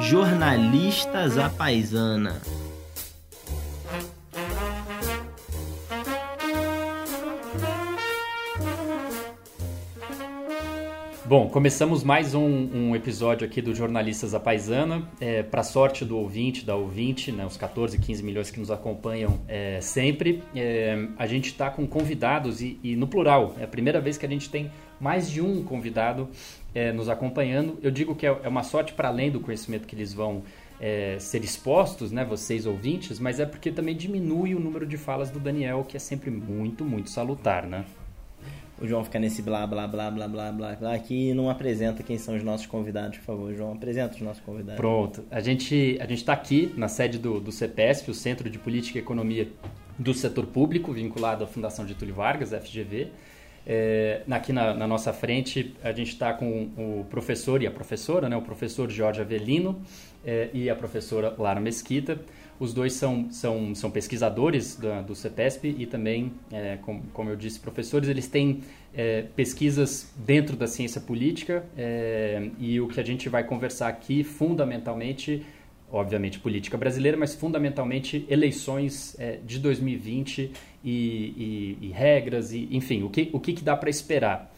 Jornalistas à Paisana. Bom, começamos mais um, um, episódio aqui do Jornalistas à Paisana. É, Para sorte do ouvinte, da ouvinte, né, os 14, 15 milhões que nos acompanham é, sempre, é, a gente está com convidados e, e, no plural. É a primeira vez que a gente tem mais de um convidado é, nos acompanhando. Eu digo que é, é uma sorte para além do conhecimento que eles vão é, ser expostos, né, vocês ouvintes, mas é porque também diminui o número de falas do Daniel, que é sempre muito, muito salutar, né? o João fica nesse blá blá blá blá blá blá blá aqui e não apresenta quem são os nossos convidados, por favor, João, apresenta os nossos convidados. Pronto, a gente a gente está aqui na sede do, do CEPESP, o Centro de Política e Economia do Setor Público, vinculado à Fundação Getúlio Vargas, FGV. É, aqui na, na, nossa frente a gente está com o professor e a professora, né, o professor Jorge Avelino é, e a professora Lara Mesquita. Os dois são, são, são pesquisadores do, do CEPESP e também, é, como, como eu disse, professores. Eles têm é, pesquisas dentro da ciência política é, e o que a gente vai conversar aqui, fundamentalmente, obviamente, política brasileira, mas fundamentalmente eleições é, de 2020 e, e, e, regras, e, enfim, o que, o que, que dá para esperar.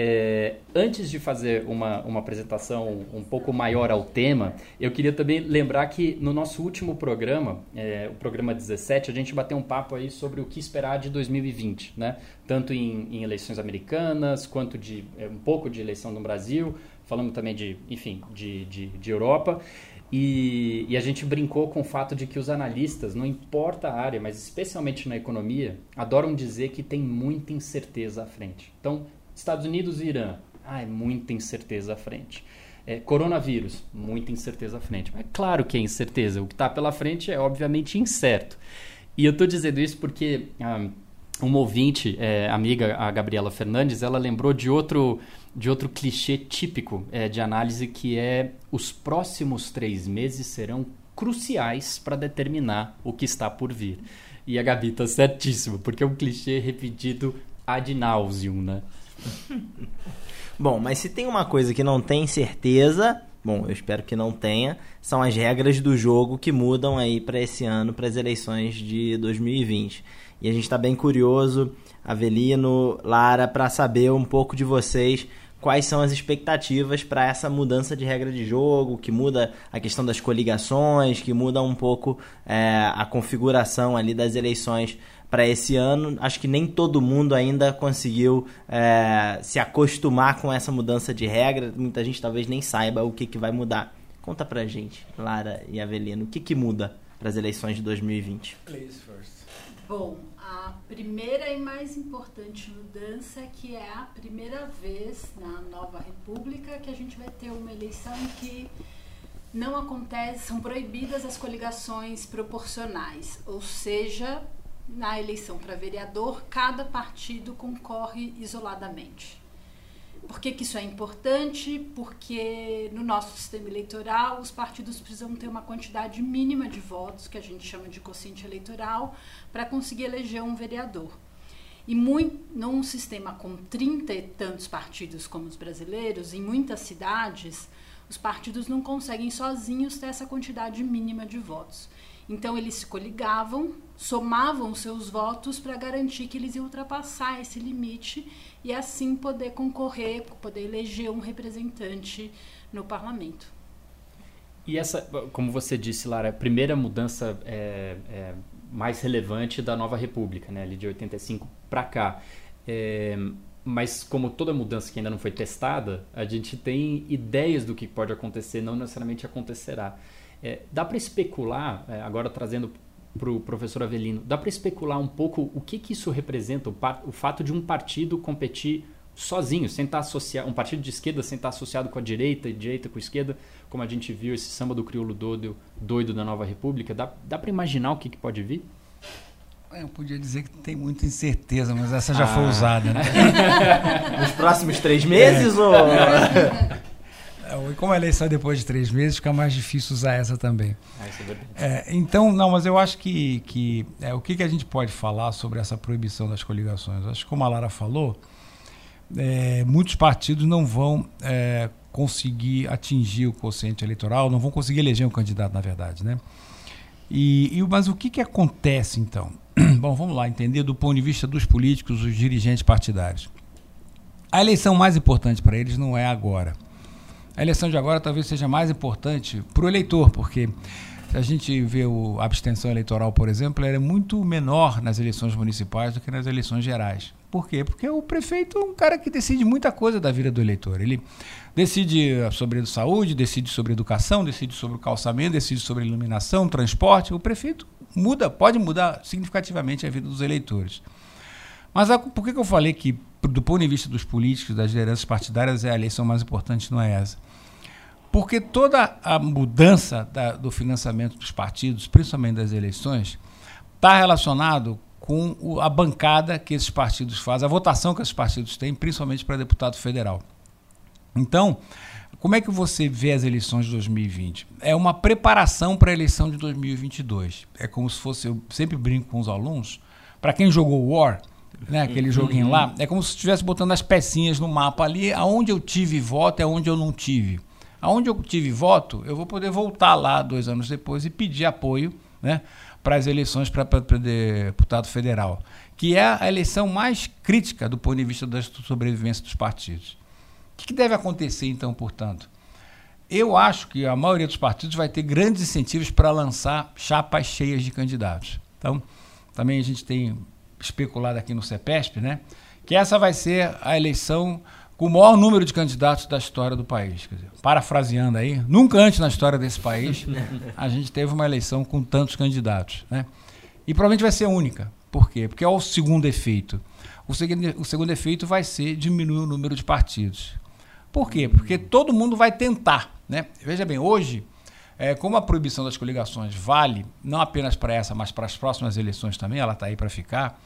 É, antes de fazer uma, uma apresentação um pouco maior ao tema, eu queria também lembrar que no nosso último programa, é, o programa 17, a gente bateu um papo aí sobre o que esperar de 2020, né? Tanto em, em eleições americanas, quanto de é, um pouco de eleição no Brasil, falando também de, enfim, de, de, de Europa. E, e, a gente brincou com o fato de que os analistas, não importa a área, mas especialmente na economia, adoram dizer que tem muita incerteza à frente. Então, Estados Unidos e Irã, ah, é muita incerteza à frente. É, coronavírus, muita incerteza à frente. Mas é claro que é incerteza. O que está pela frente é obviamente incerto. E eu estou dizendo isso porque ah, uma ouvinte, é, amiga, a Gabriela Fernandes, ela lembrou de outro, de outro clichê típico é, de análise que é os próximos três meses serão cruciais para determinar o que está por vir. E a Gabi está certíssima, porque é um clichê repetido ad nauseum, né? bom, mas se tem uma coisa que não tem certeza, bom, eu espero que não tenha, são as regras do jogo que mudam aí para esse ano, para as eleições de 2020. E a gente está bem curioso, Avelino, Lara, para saber um pouco de vocês quais são as expectativas para essa mudança de regra de jogo, que muda a questão das coligações, que muda um pouco é, a configuração ali das eleições para esse ano. Acho que nem todo mundo ainda conseguiu é, se acostumar com essa mudança de regra. Muita gente talvez nem saiba o que, que vai mudar. Conta pra gente, Lara e Avelino, o que, que muda para as eleições de 2020? Please first. Bom, a primeira e mais importante mudança é que é a primeira vez na nova república que a gente vai ter uma eleição em que não acontece, são proibidas as coligações proporcionais, ou seja, na eleição para vereador, cada partido concorre isoladamente. Por que, que, isso é importante? Porque no nosso sistema eleitoral, os partidos precisam ter uma quantidade mínima de votos, que a gente chama de quociente eleitoral, para conseguir eleger um vereador. E muito, num sistema com 30 e tantos partidos como os brasileiros, em muitas cidades, os partidos não conseguem sozinhos ter essa quantidade mínima de votos. Então eles se coligavam, somavam seus votos para garantir que eles iam ultrapassar esse limite e assim poder concorrer, poder eleger um representante no parlamento. E essa, como você disse, Lara, a primeira mudança é, é mais relevante da nova república, né, ali de 85 para cá. É, mas como toda mudança que ainda não foi testada, a gente tem ideias do que pode acontecer, não necessariamente acontecerá. É, dá para especular, é, agora trazendo para o professor Avelino, dá para especular um pouco o que, que isso representa, o, o, fato de um partido competir sozinho, sem estar associado, um partido de esquerda sem estar associado com a direita, e direita com a esquerda, como a gente viu esse samba do crioulo doido, doido da Nova República, dá, dá para imaginar o que, que pode vir? É, eu podia dizer que tem muita incerteza, mas essa já ah. foi usada. Né? Nos próximos três meses? É. Ou... É, como a eleição é depois de três meses, fica mais difícil usar essa também. Ah, é, é, então, não, mas eu acho que, que é, o que, que a gente pode falar sobre essa proibição das coligações? Acho que, como a Lara falou, é, muitos partidos não vão é, conseguir atingir o quociente eleitoral, não vão conseguir eleger um candidato, na verdade, né? E, e mas o que, que acontece então? Bom, vamos lá entender do ponto de vista dos políticos, dos dirigentes partidários. A eleição mais importante para eles não é agora. A eleição de agora talvez seja mais importante para o eleitor, porque se a gente vê a abstenção eleitoral, por exemplo, ela é muito menor nas eleições municipais do que nas eleições gerais. Por quê? Porque o prefeito é um cara que decide muita coisa da vida do eleitor. Ele decide sobre saúde, decide sobre educação, decide sobre o calçamento, decide sobre iluminação, transporte. O prefeito muda, pode mudar significativamente a vida dos eleitores. Mas a, por que, que eu falei que, do ponto de vista dos políticos, das lideranças partidárias, a eleição mais importante não é essa? Porque toda a mudança da, do financiamento dos partidos, principalmente das eleições, está relacionado com o, a bancada que esses partidos fazem, a votação que esses partidos têm, principalmente para deputado federal. Então, como é que você vê as eleições de 2020? É uma preparação para a eleição de 2022. É como se fosse, eu sempre brinco com os alunos, para quem jogou War, né, aquele joguinho lá, é como se estivesse botando as pecinhas no mapa ali, aonde eu tive voto é onde eu não tive. Aonde eu tive voto, eu vou poder voltar lá dois anos depois e pedir apoio né, para as eleições para deputado federal, que é a eleição mais crítica do ponto de vista da sobrevivência dos partidos. O que deve acontecer, então, portanto? Eu acho que a maioria dos partidos vai ter grandes incentivos para lançar chapas cheias de candidatos. Então, também a gente tem especulado aqui no CEPESP, né, que essa vai ser a eleição com o maior número de candidatos da história do país. Quer dizer, parafraseando aí, nunca antes na história desse país a gente teve uma eleição com tantos candidatos. Né? E provavelmente vai ser única. Por quê? Porque é o segundo efeito. O segundo, o segundo efeito vai ser diminuir o número de partidos. Por quê? Porque todo mundo vai tentar. Né? Veja bem, hoje, é, como a proibição das coligações vale não apenas para essa, mas para as próximas eleições também, ela está aí para ficar,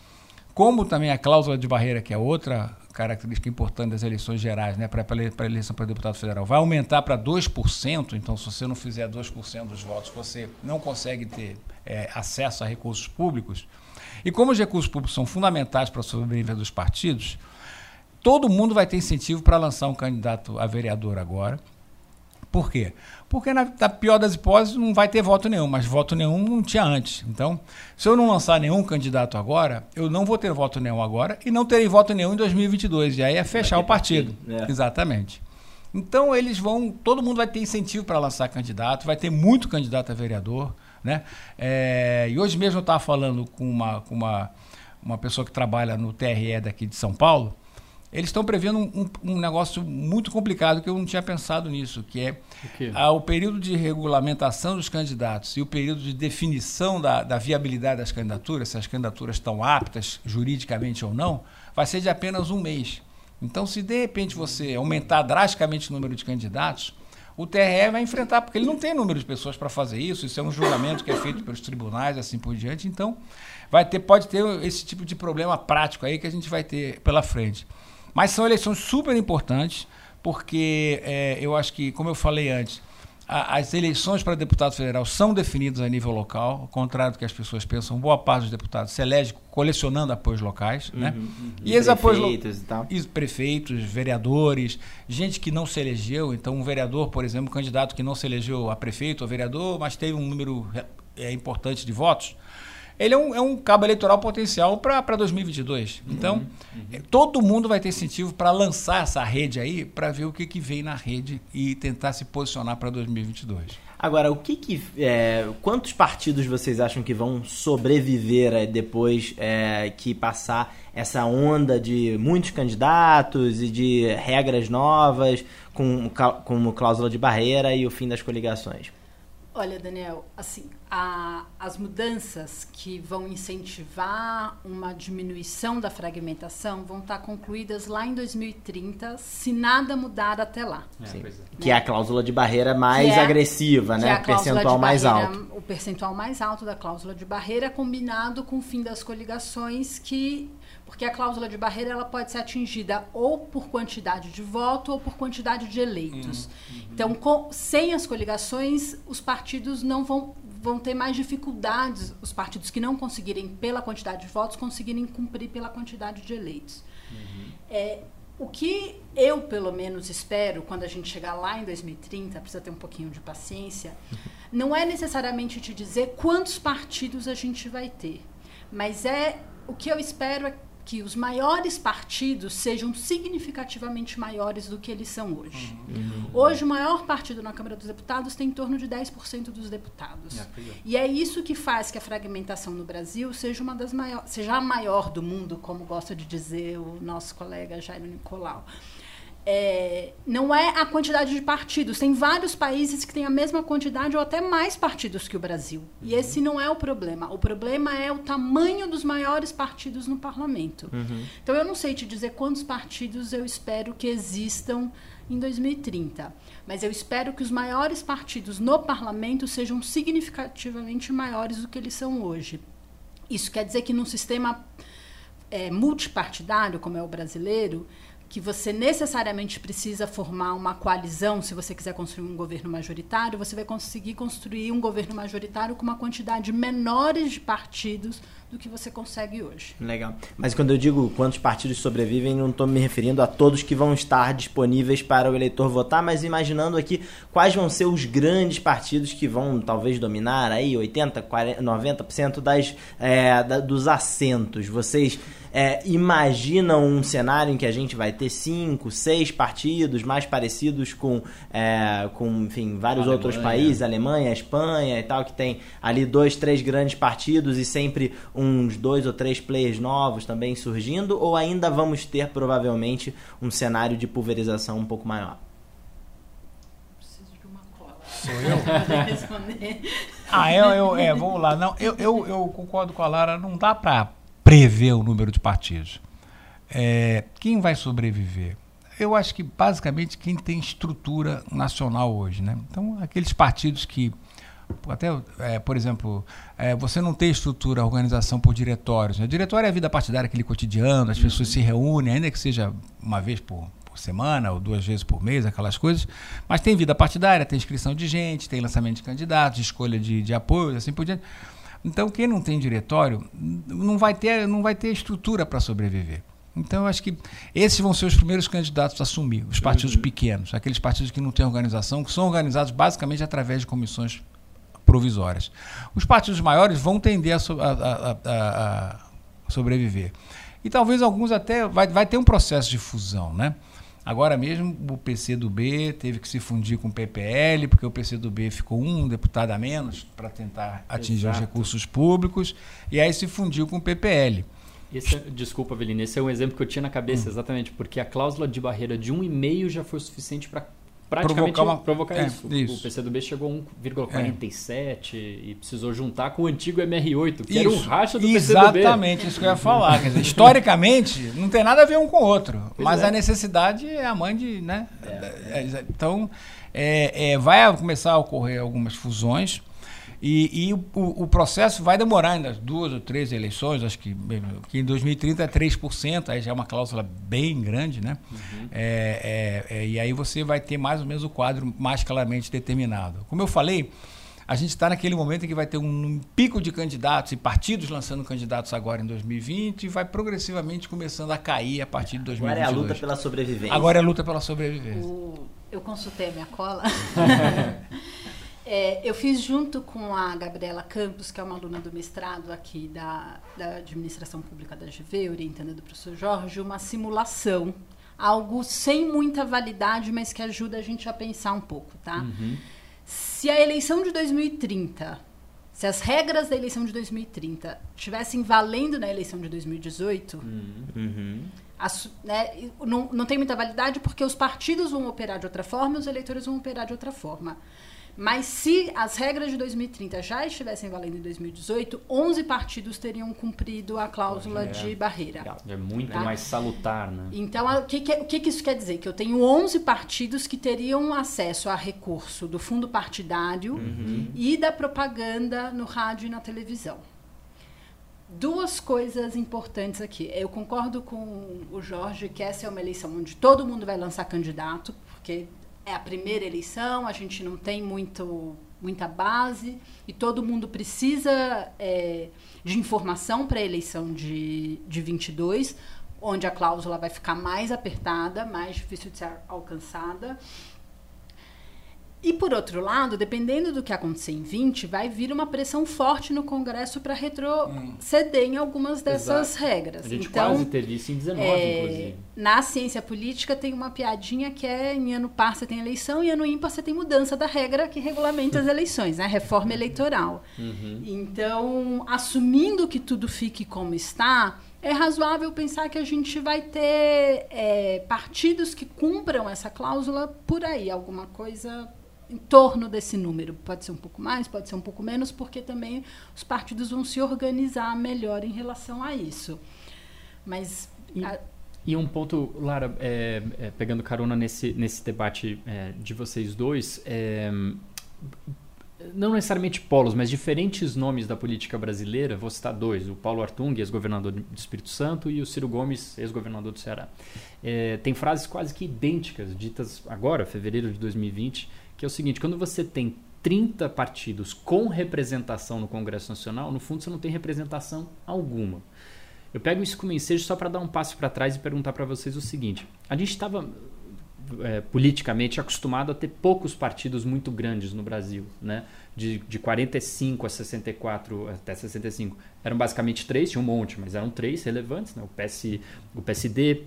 como também a cláusula de barreira, que é outra característica importante das eleições gerais, né, para a eleição para deputado federal, vai aumentar para 2%, então se você não fizer 2% dos votos, você não consegue ter é, acesso a recursos públicos. E como os recursos públicos são fundamentais para a sobrevivência dos partidos, todo mundo vai ter incentivo para lançar um candidato a vereador agora. Por quê? Porque, na, na, pior das hipóteses, não vai ter voto nenhum, mas voto nenhum não tinha antes. Então, se eu não lançar nenhum candidato agora, eu não vou ter voto nenhum agora e não terei voto nenhum em 2022. E aí é fechar o partido. partido. É. Exatamente. Então, eles vão. Todo mundo vai ter incentivo para lançar candidato, vai ter muito candidato a vereador. Né? É, e hoje mesmo eu estava falando com, uma, com uma, uma pessoa que trabalha no TRE daqui de São Paulo eles estão prevendo um, um, negócio muito complicado que eu não tinha pensado nisso, que é o, a, o período de regulamentação dos candidatos e o período de definição da, da, viabilidade das candidaturas, se as candidaturas estão aptas juridicamente ou não, vai ser de apenas um mês. Então, se de repente você aumentar drasticamente o número de candidatos, o TRE vai enfrentar, porque ele não tem número de pessoas para fazer isso, isso é um julgamento que é feito pelos tribunais, assim por diante. Então, vai ter, pode ter esse tipo de problema prático aí que a gente vai ter pela frente. Mas são eleições super importantes, porque é, eu acho que, como eu falei antes, a, as eleições para deputado federal são definidas a nível local, ao contrário do que as pessoas pensam, boa parte dos deputados se elege colecionando apoios locais. Né? Uhum, né? uhum. E esses apoios. Prefeitos e tal. E prefeitos, vereadores, gente que não se elegeu. Então, um vereador, por exemplo, um candidato que não se elegeu a prefeito ou vereador, mas teve um número é, importante de votos ele é um, é um cabo eleitoral potencial para 2022. Então, uhum, uhum. todo mundo vai ter incentivo para lançar essa rede aí, para ver o que, que vem na rede e tentar se posicionar para 2022. Agora, o que, que é, quantos partidos vocês acham que vão sobreviver é, depois é, que passar essa onda de muitos candidatos e de regras novas, com, como cláusula de barreira e o fim das coligações? Olha, Daniel, assim, a, as mudanças que vão incentivar uma diminuição da fragmentação vão estar concluídas lá em 2030, se nada mudar até lá. É, é. Que é a cláusula de barreira mais é, agressiva, né? É o percentual mais alto. O percentual mais alto da cláusula de barreira combinado com o fim das coligações que porque a cláusula de barreira ela pode ser atingida ou por quantidade de voto ou por quantidade de eleitos. Uhum. Então, com, sem as coligações, os partidos não vão, vão ter mais dificuldades, os partidos que não conseguirem, pela quantidade de votos, conseguirem cumprir pela quantidade de eleitos. Uhum. É, o que eu, pelo menos, espero quando a gente chegar lá em 2030, precisa ter um pouquinho de paciência, não é necessariamente te dizer quantos partidos a gente vai ter, mas é o que eu espero é que os maiores partidos sejam significativamente maiores do que eles são hoje. Uhum. Hoje, o maior partido na Câmara dos Deputados tem em torno de 10% dos deputados. É, e é isso que faz que a fragmentação no Brasil seja uma das maiores, seja a maior do mundo, como gosta de dizer o nosso colega Jairo Nicolau é, não é a quantidade de partidos. Tem vários países que têm a mesma quantidade ou até mais partidos que o Brasil. E uhum. esse não é o problema. O problema é o tamanho dos maiores partidos no parlamento. Uhum. Então eu não sei te dizer quantos partidos eu espero que existam em 2030. Mas eu espero que os maiores partidos no parlamento sejam significativamente maiores do que eles são hoje. Isso quer dizer que num sistema é, multipartidário, como é o brasileiro, que você necessariamente precisa formar uma coalizão se você quiser construir um governo majoritário, você vai conseguir construir um governo majoritário com uma quantidade menores de partidos do que você consegue hoje. Legal. Mas quando eu digo quantos partidos sobrevivem, não estou me referindo a todos que vão estar disponíveis para o eleitor votar, mas imaginando aqui quais vão ser os grandes partidos que vão talvez dominar aí 80, 40, 90% das, é, da, dos assentos. Vocês é, imaginam um cenário em que a gente vai ter cinco, seis partidos mais parecidos com, é, com enfim, vários Alemanha. outros países, Alemanha, Espanha e tal, que tem ali dois, três grandes partidos e sempre uns dois ou três players novos também surgindo, ou ainda vamos ter provavelmente um cenário de pulverização um pouco maior? Sou eu? ah, eu, eu, é, vamos lá. Não, eu, eu, eu concordo com a Lara, não dá para prever o número de partidos. É, quem vai sobreviver? Eu acho que basicamente quem tem estrutura nacional hoje, né? Então aqueles partidos que até, é, por exemplo, é, você não tem estrutura, organização por diretórios. Né? Diretório é a vida partidária, aquele cotidiano, as uhum. pessoas se reúnem, ainda que seja uma vez por, por semana ou duas vezes por mês, aquelas coisas. Mas tem vida partidária, tem inscrição de gente, tem lançamento de candidatos, escolha de, de apoio, assim por diante. Então, quem não tem diretório não vai ter, não vai ter estrutura para sobreviver. Então, eu acho que esses vão ser os primeiros candidatos a assumir, os partidos uhum. pequenos, aqueles partidos que não têm organização, que são organizados basicamente através de comissões provisórias. Os partidos maiores vão tender a, a, a, a sobreviver. E talvez alguns até. Vai, vai ter um processo de fusão, né? Agora mesmo o PCdoB teve que se fundir com o PPL, porque o PCdoB ficou um deputado a menos para tentar atingir Exato. os recursos públicos, e aí se fundiu com o PPL. Esse, é, desculpa, Avelina, esse é um exemplo que eu tinha na cabeça, hum. exatamente, porque a cláusula de barreira de 1,5 já foi suficiente para praticamente provocar, uma, provocar é, isso. isso. O PCdoB chegou a 1,47 é. e precisou juntar com o antigo MR8, que isso. era um racha do Exatamente, PCdoB. Exatamente, isso que eu ia falar. Dizer, historicamente, não tem nada a ver um com o outro, pois mas é. a necessidade é a mãe de... Né? É. Então, é, vai começar a ocorrer algumas fusões, e, e o, o, processo vai demorar ainda duas ou três eleições, acho que, que em 2030 é 3%, aí já é uma cláusula bem grande, né? Uhum. É, é, é, e aí você vai ter mais ou menos o quadro mais claramente determinado. Como eu falei, a gente está naquele momento em que vai ter um pico de candidatos e partidos lançando candidatos agora em 2020 e vai progressivamente começando a cair a partir de 2022. Agora é a luta pela sobrevivência. Agora é a luta pela sobrevivência. O... Eu consultei a minha cola. É, eu fiz junto com a Gabriela Campos, que é uma aluna do mestrado aqui da, da Administração Pública da GV, orientando do professor Jorge, uma simulação. Algo sem muita validade, mas que ajuda a gente a pensar um pouco, tá? Uhum. Se a eleição de 2030, se as regras da eleição de 2030 estivessem valendo na eleição de 2018, uhum. As, né, não, não tem muita validade porque os partidos vão operar de outra forma e os eleitores vão operar de outra forma. Mas se as regras de 2030 já estivessem valendo em 2018, 11 partidos teriam cumprido a cláusula é, de barreira. É muito tá? mais salutar, né? Então, o que, que, que isso quer dizer? Que eu tenho 11 partidos que teriam acesso a recurso do fundo partidário uhum. e da propaganda no rádio e na televisão. Duas coisas importantes aqui. Eu concordo com o Jorge que essa é uma eleição onde todo mundo vai lançar candidato, porque é a primeira eleição, a gente não tem muito, muita base e todo mundo precisa é, de informação para a eleição de, de 22. onde a cláusula vai ficar mais apertada, mais difícil de ser alcançada. E por outro lado, dependendo do que acontecer em 20, vai vir uma pressão forte no Congresso para retroceder em algumas dessas Exato. regras. A gente então, quase teve isso em 19, é, inclusive. na ciência política tem uma piadinha que é em ano par você tem eleição e ano ímpar você tem mudança da regra que regulamenta as eleições, né? Reforma eleitoral. Uhum. Então, assumindo que tudo fique como está, é razoável pensar que a gente vai ter é, partidos que cumpram essa cláusula por aí, alguma coisa em torno desse número. Pode ser um pouco mais, pode ser um pouco menos, porque também os partidos vão se organizar melhor em relação a isso. Mas. E, a, e um ponto, Lara, é, é, pegando carona nesse, nesse debate é, de vocês dois, é, não necessariamente polos, mas diferentes nomes da política brasileira, vou citar dois, o Paulo Artung, ex-governador do Espírito Santo, e o Ciro Gomes, ex-governador do Ceará. É, tem frases quase que idênticas, ditas agora, fevereiro de 2020, que é o seguinte, quando você tem 30 partidos com representação no Congresso Nacional, no fundo você não tem representação alguma. Eu pego isso como ensejo só para dar um passo para trás e perguntar para vocês o seguinte: a gente estava é, politicamente acostumado a ter poucos partidos muito grandes no Brasil, né? De, de 45 a 64 até 65 eram basicamente três, tinha um monte, mas eram três relevantes, né? O, PS, o PSD,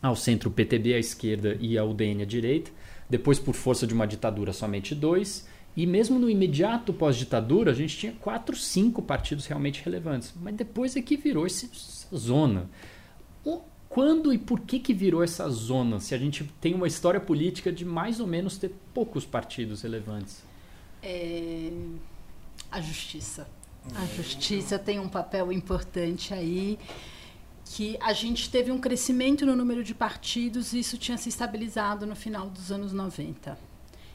ao centro o PTB à esquerda e a UDN à direita. Depois, por força de uma ditadura, somente dois. E mesmo no imediato pós-ditadura, a gente tinha quatro, cinco partidos realmente relevantes. Mas depois é que virou essa zona. Quando e por que, que virou essa zona? Se a gente tem uma história política de mais ou menos ter poucos partidos relevantes. É... A justiça. A justiça tem um papel importante aí que a gente teve um crescimento no número de partidos e isso tinha se estabilizado no final dos anos 90.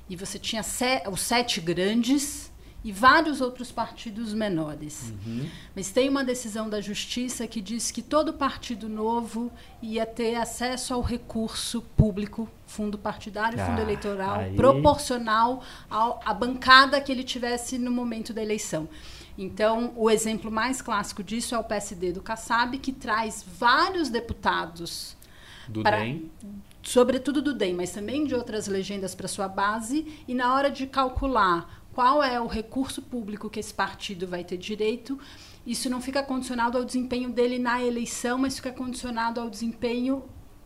E você tinha os sete grandes e vários outros partidos menores. Uhum. Mas tem uma decisão da Justiça que diz que todo partido novo ia ter acesso ao recurso público, fundo partidário, fundo ah, eleitoral, aí... proporcional ao, à bancada que ele tivesse no momento da eleição. Então, o exemplo mais clássico disso é o PSD do Kassab, que traz vários deputados. Do pra, DEM? Sobretudo do DEM, mas também de outras legendas para sua base. E na hora de calcular qual é o recurso público que esse partido vai ter direito, isso não fica condicionado ao desempenho dele na eleição, mas fica condicionado ao desempenho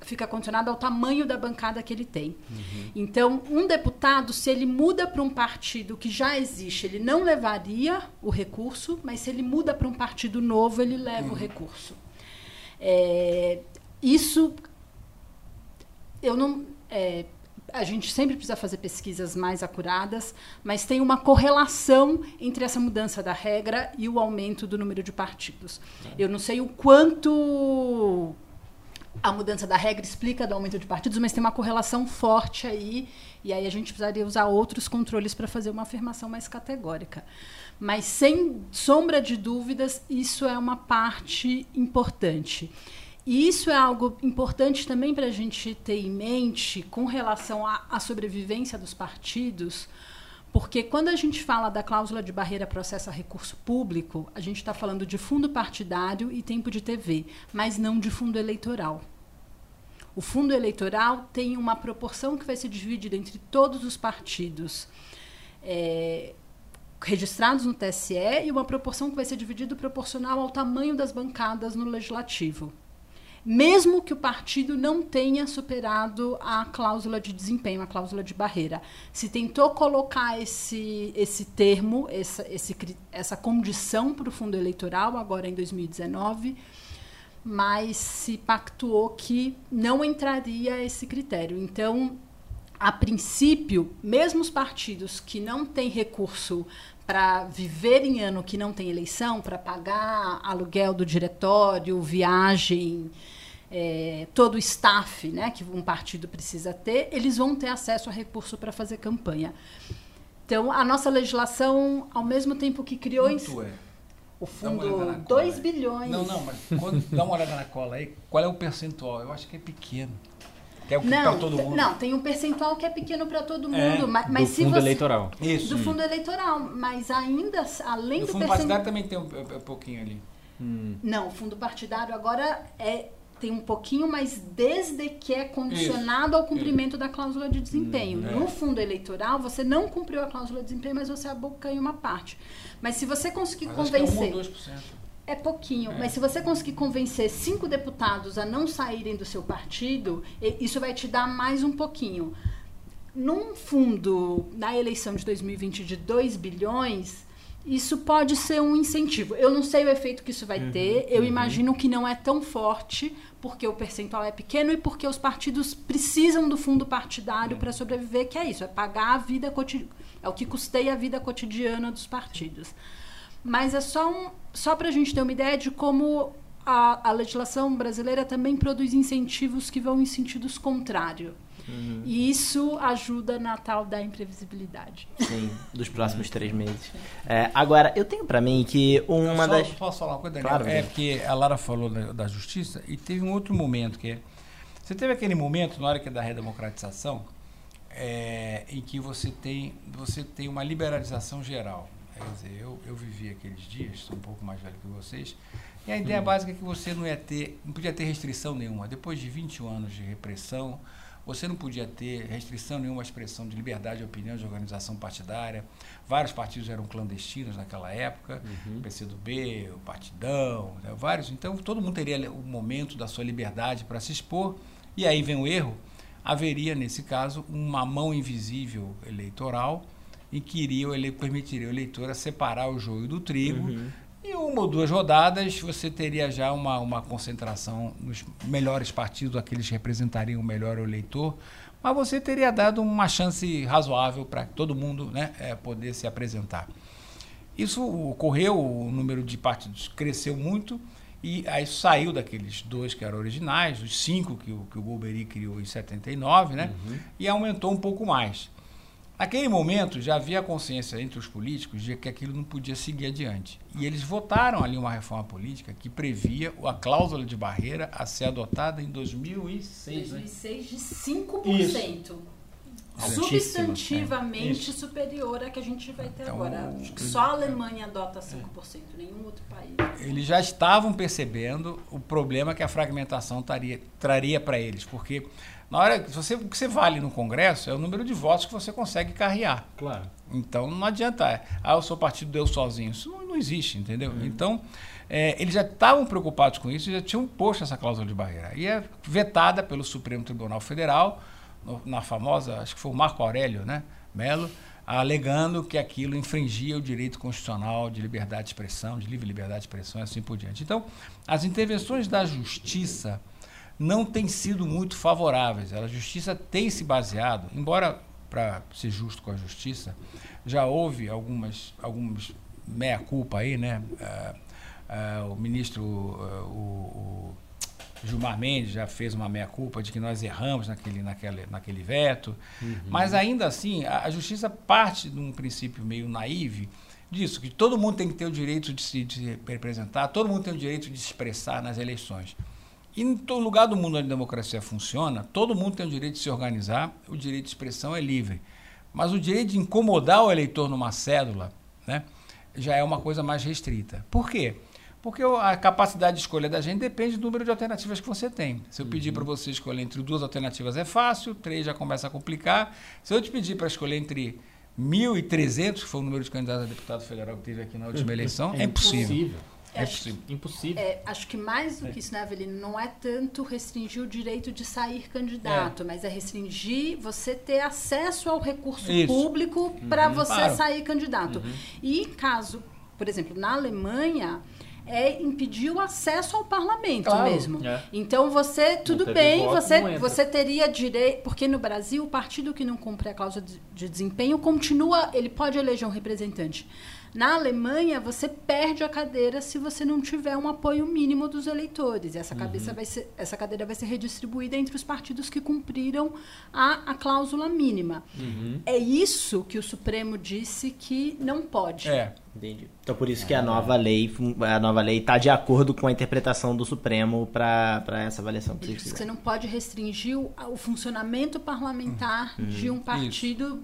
fica condicionado ao tamanho da bancada que ele tem. Uhum. Então, um deputado, se ele muda para um partido que já existe, ele não levaria o recurso, mas se ele muda para um partido novo, ele leva uhum. o recurso. É, isso, eu não. É, a gente sempre precisa fazer pesquisas mais acuradas, mas tem uma correlação entre essa mudança da regra e o aumento do número de partidos. É. Eu não sei o quanto a mudança da regra explica do aumento de partidos, mas tem uma correlação forte aí, e aí a gente precisaria usar outros controles para fazer uma afirmação mais categórica. Mas, sem sombra de dúvidas, isso é uma parte importante. E isso é algo importante também para a gente ter em mente com relação à, à sobrevivência dos partidos, porque quando a gente fala da cláusula de barreira processo a recurso público, a gente está falando de fundo partidário e tempo de TV, mas não de fundo eleitoral. O fundo eleitoral tem uma proporção que vai ser dividida entre todos os partidos é, registrados no TSE e uma proporção que vai ser dividida proporcional ao tamanho das bancadas no legislativo mesmo que o partido não tenha superado a cláusula de desempenho, a cláusula de barreira. Se tentou colocar esse, esse termo, essa, esse, essa condição para o fundo eleitoral, agora em 2019, mas se pactuou que não entraria esse critério. Então, a princípio, mesmo os partidos que não têm recurso para viver em ano que não tem eleição, para pagar aluguel do diretório, viagem, é, todo o staff né, que um partido precisa ter, eles vão ter acesso a recurso para fazer campanha. Então, a nossa legislação, ao mesmo tempo que criou. Quanto é? O fundo, 2 bilhões. Não, não, mas quando, dá uma olhada na cola aí, qual é o percentual? Eu acho que é pequeno. Que é o que não, todo mundo. Não, tem um percentual que é pequeno para todo é, mundo. É, mas, mas do fundo você, eleitoral. Isso. Do fundo eleitoral. Mas ainda, além do, do fundo partidário também tem um, um, um pouquinho ali. Hum. Não, o fundo partidário agora é tem um pouquinho, mas desde que é condicionado ao cumprimento da cláusula de desempenho. Hum, é. No fundo eleitoral, você não cumpriu a cláusula de desempenho, mas você abocanha uma parte. Mas se você conseguir Mas acho que é convencer. 1 ou 2%. É pouquinho, É. mas se você conseguir convencer cinco deputados a não saírem do seu partido, isso vai te dar mais um pouquinho. Num fundo, na eleição de 2020 de 2 bilhões, isso pode ser um incentivo. Eu não sei o efeito que isso vai ter, eu imagino que não é tão forte, porque o percentual é pequeno e porque os partidos precisam do fundo partidário para sobreviver, que é isso, é pagar a vida cotidiana, é o que custeia a vida cotidiana dos partidos. Mas é só, um, só para a gente ter uma ideia de como a, a legislação brasileira também produz incentivos que vão em sentidos contrários. E isso ajuda na tal da imprevisibilidade. Sim, dos próximos três meses. É, agora, eu tenho pra mim que uma Só- das. Posso falar uma coisa, Daniel? Claro, é porque a Lara falou da, da justiça e teve um outro momento que é. Você teve aquele momento na hora que é da redemocratização é, em que você tem, você tem uma liberalização geral. Quer dizer, eu, eu vivi aqueles dias, sou um pouco mais velho que vocês, e a ideia básica é que você não ia ter, não podia ter restrição nenhuma. Depois de 21 anos de repressão, você não podia ter restrição nenhuma à expressão de liberdade de opinião, de organização partidária. Vários partidos eram clandestinos naquela época, o PCdoB, o Partidão, né, vários. Então, todo mundo teria o momento da sua liberdade para se expor. E aí vem o erro. Haveria, nesse caso, uma mão invisível eleitoral em que o ele- permitiria ao eleitor a separar o joio do trigo em uma ou duas rodadas, você teria já uma, uma concentração nos melhores partidos, aqueles que representariam melhor o eleitor, mas você teria dado uma chance razoável para todo mundo né, eh, poder se apresentar. Isso ocorreu, o número de partidos cresceu muito, e aí saiu daqueles dois que eram originais, os cinco que o, que o Golbery criou em 79, né, e aumentou um pouco mais. Naquele momento já havia consciência entre os políticos de que aquilo não podia seguir adiante. E eles votaram ali uma reforma política que previa a cláusula de barreira a ser adotada em 2006. Né? 2006 de 5%. Substantivamente superior à que a gente vai ter Então, agora. Só a Alemanha adota 5%, nenhum outro país. Eles já estavam percebendo o problema que a fragmentação taria, traria para eles, porque na hora que você, o que você vale no Congresso é o número de votos que você consegue carrear. Claro. Então não adianta, ah, o seu partido deu sozinho. Isso não, não existe, entendeu? Então, é, eles já estavam preocupados com isso e já tinham posto essa cláusula de barreira. E é vetada pelo Supremo Tribunal Federal, no- na famosa, acho que foi o Marco Aurélio, né? Melo, alegando que aquilo infringia o direito constitucional de liberdade de expressão, de livre liberdade de expressão e assim por diante. Então, as intervenções da justiça não têm sido muito favoráveis. A justiça tem se baseado, embora, para ser justo com a justiça, já houve algumas, algumas meia-culpa aí, né? Ah, ah, o ministro, ah, o, o Gilmar Mendes já fez uma meia-culpa de que nós erramos naquele, naquele, naquele veto. Mas ainda assim, a, a justiça parte de um princípio meio naive disso, que todo mundo tem que ter o direito de se, de se representar, todo mundo tem o direito de se expressar nas eleições. E em todo lugar do mundo onde a democracia funciona, todo mundo tem o direito de se organizar, o direito de expressão é livre. Mas o direito de incomodar o eleitor numa cédula né, já é uma coisa mais restrita. Por quê? Porque a capacidade de escolha da gente depende do número de alternativas que você tem. Se eu pedir para você escolher entre duas alternativas é fácil, três já começa a complicar. Se eu te pedir para escolher entre 1.300, que foi o número de candidatos a deputado federal que teve aqui na última eleição, é, impossível. É Acho- impossível. Impossível. É, acho que mais do que isso, né, Avelino, não é tanto restringir o direito de sair candidato, mas é restringir você ter acesso ao recurso Isso. público para você Claro. sair candidato. E caso, por exemplo, na Alemanha, é impedir o acesso ao parlamento Claro. mesmo. É. Então você, tudo bem, voto, você, você teria direito. Porque no Brasil, o partido que não cumpre a cláusula de, de desempenho continua, ele pode eleger um representante. Na Alemanha, você perde a cadeira se você não tiver um apoio mínimo dos eleitores. E essa, Uhum. cabeça vai ser, essa cadeira vai ser redistribuída entre os partidos que cumpriram a, a cláusula mínima. Uhum. É isso que o Supremo disse que não pode. É. Entendi. Então por isso que a nova lei, a nova lei está de acordo com a interpretação do Supremo para essa avaliação que que você não pode restringir o, o funcionamento parlamentar de um partido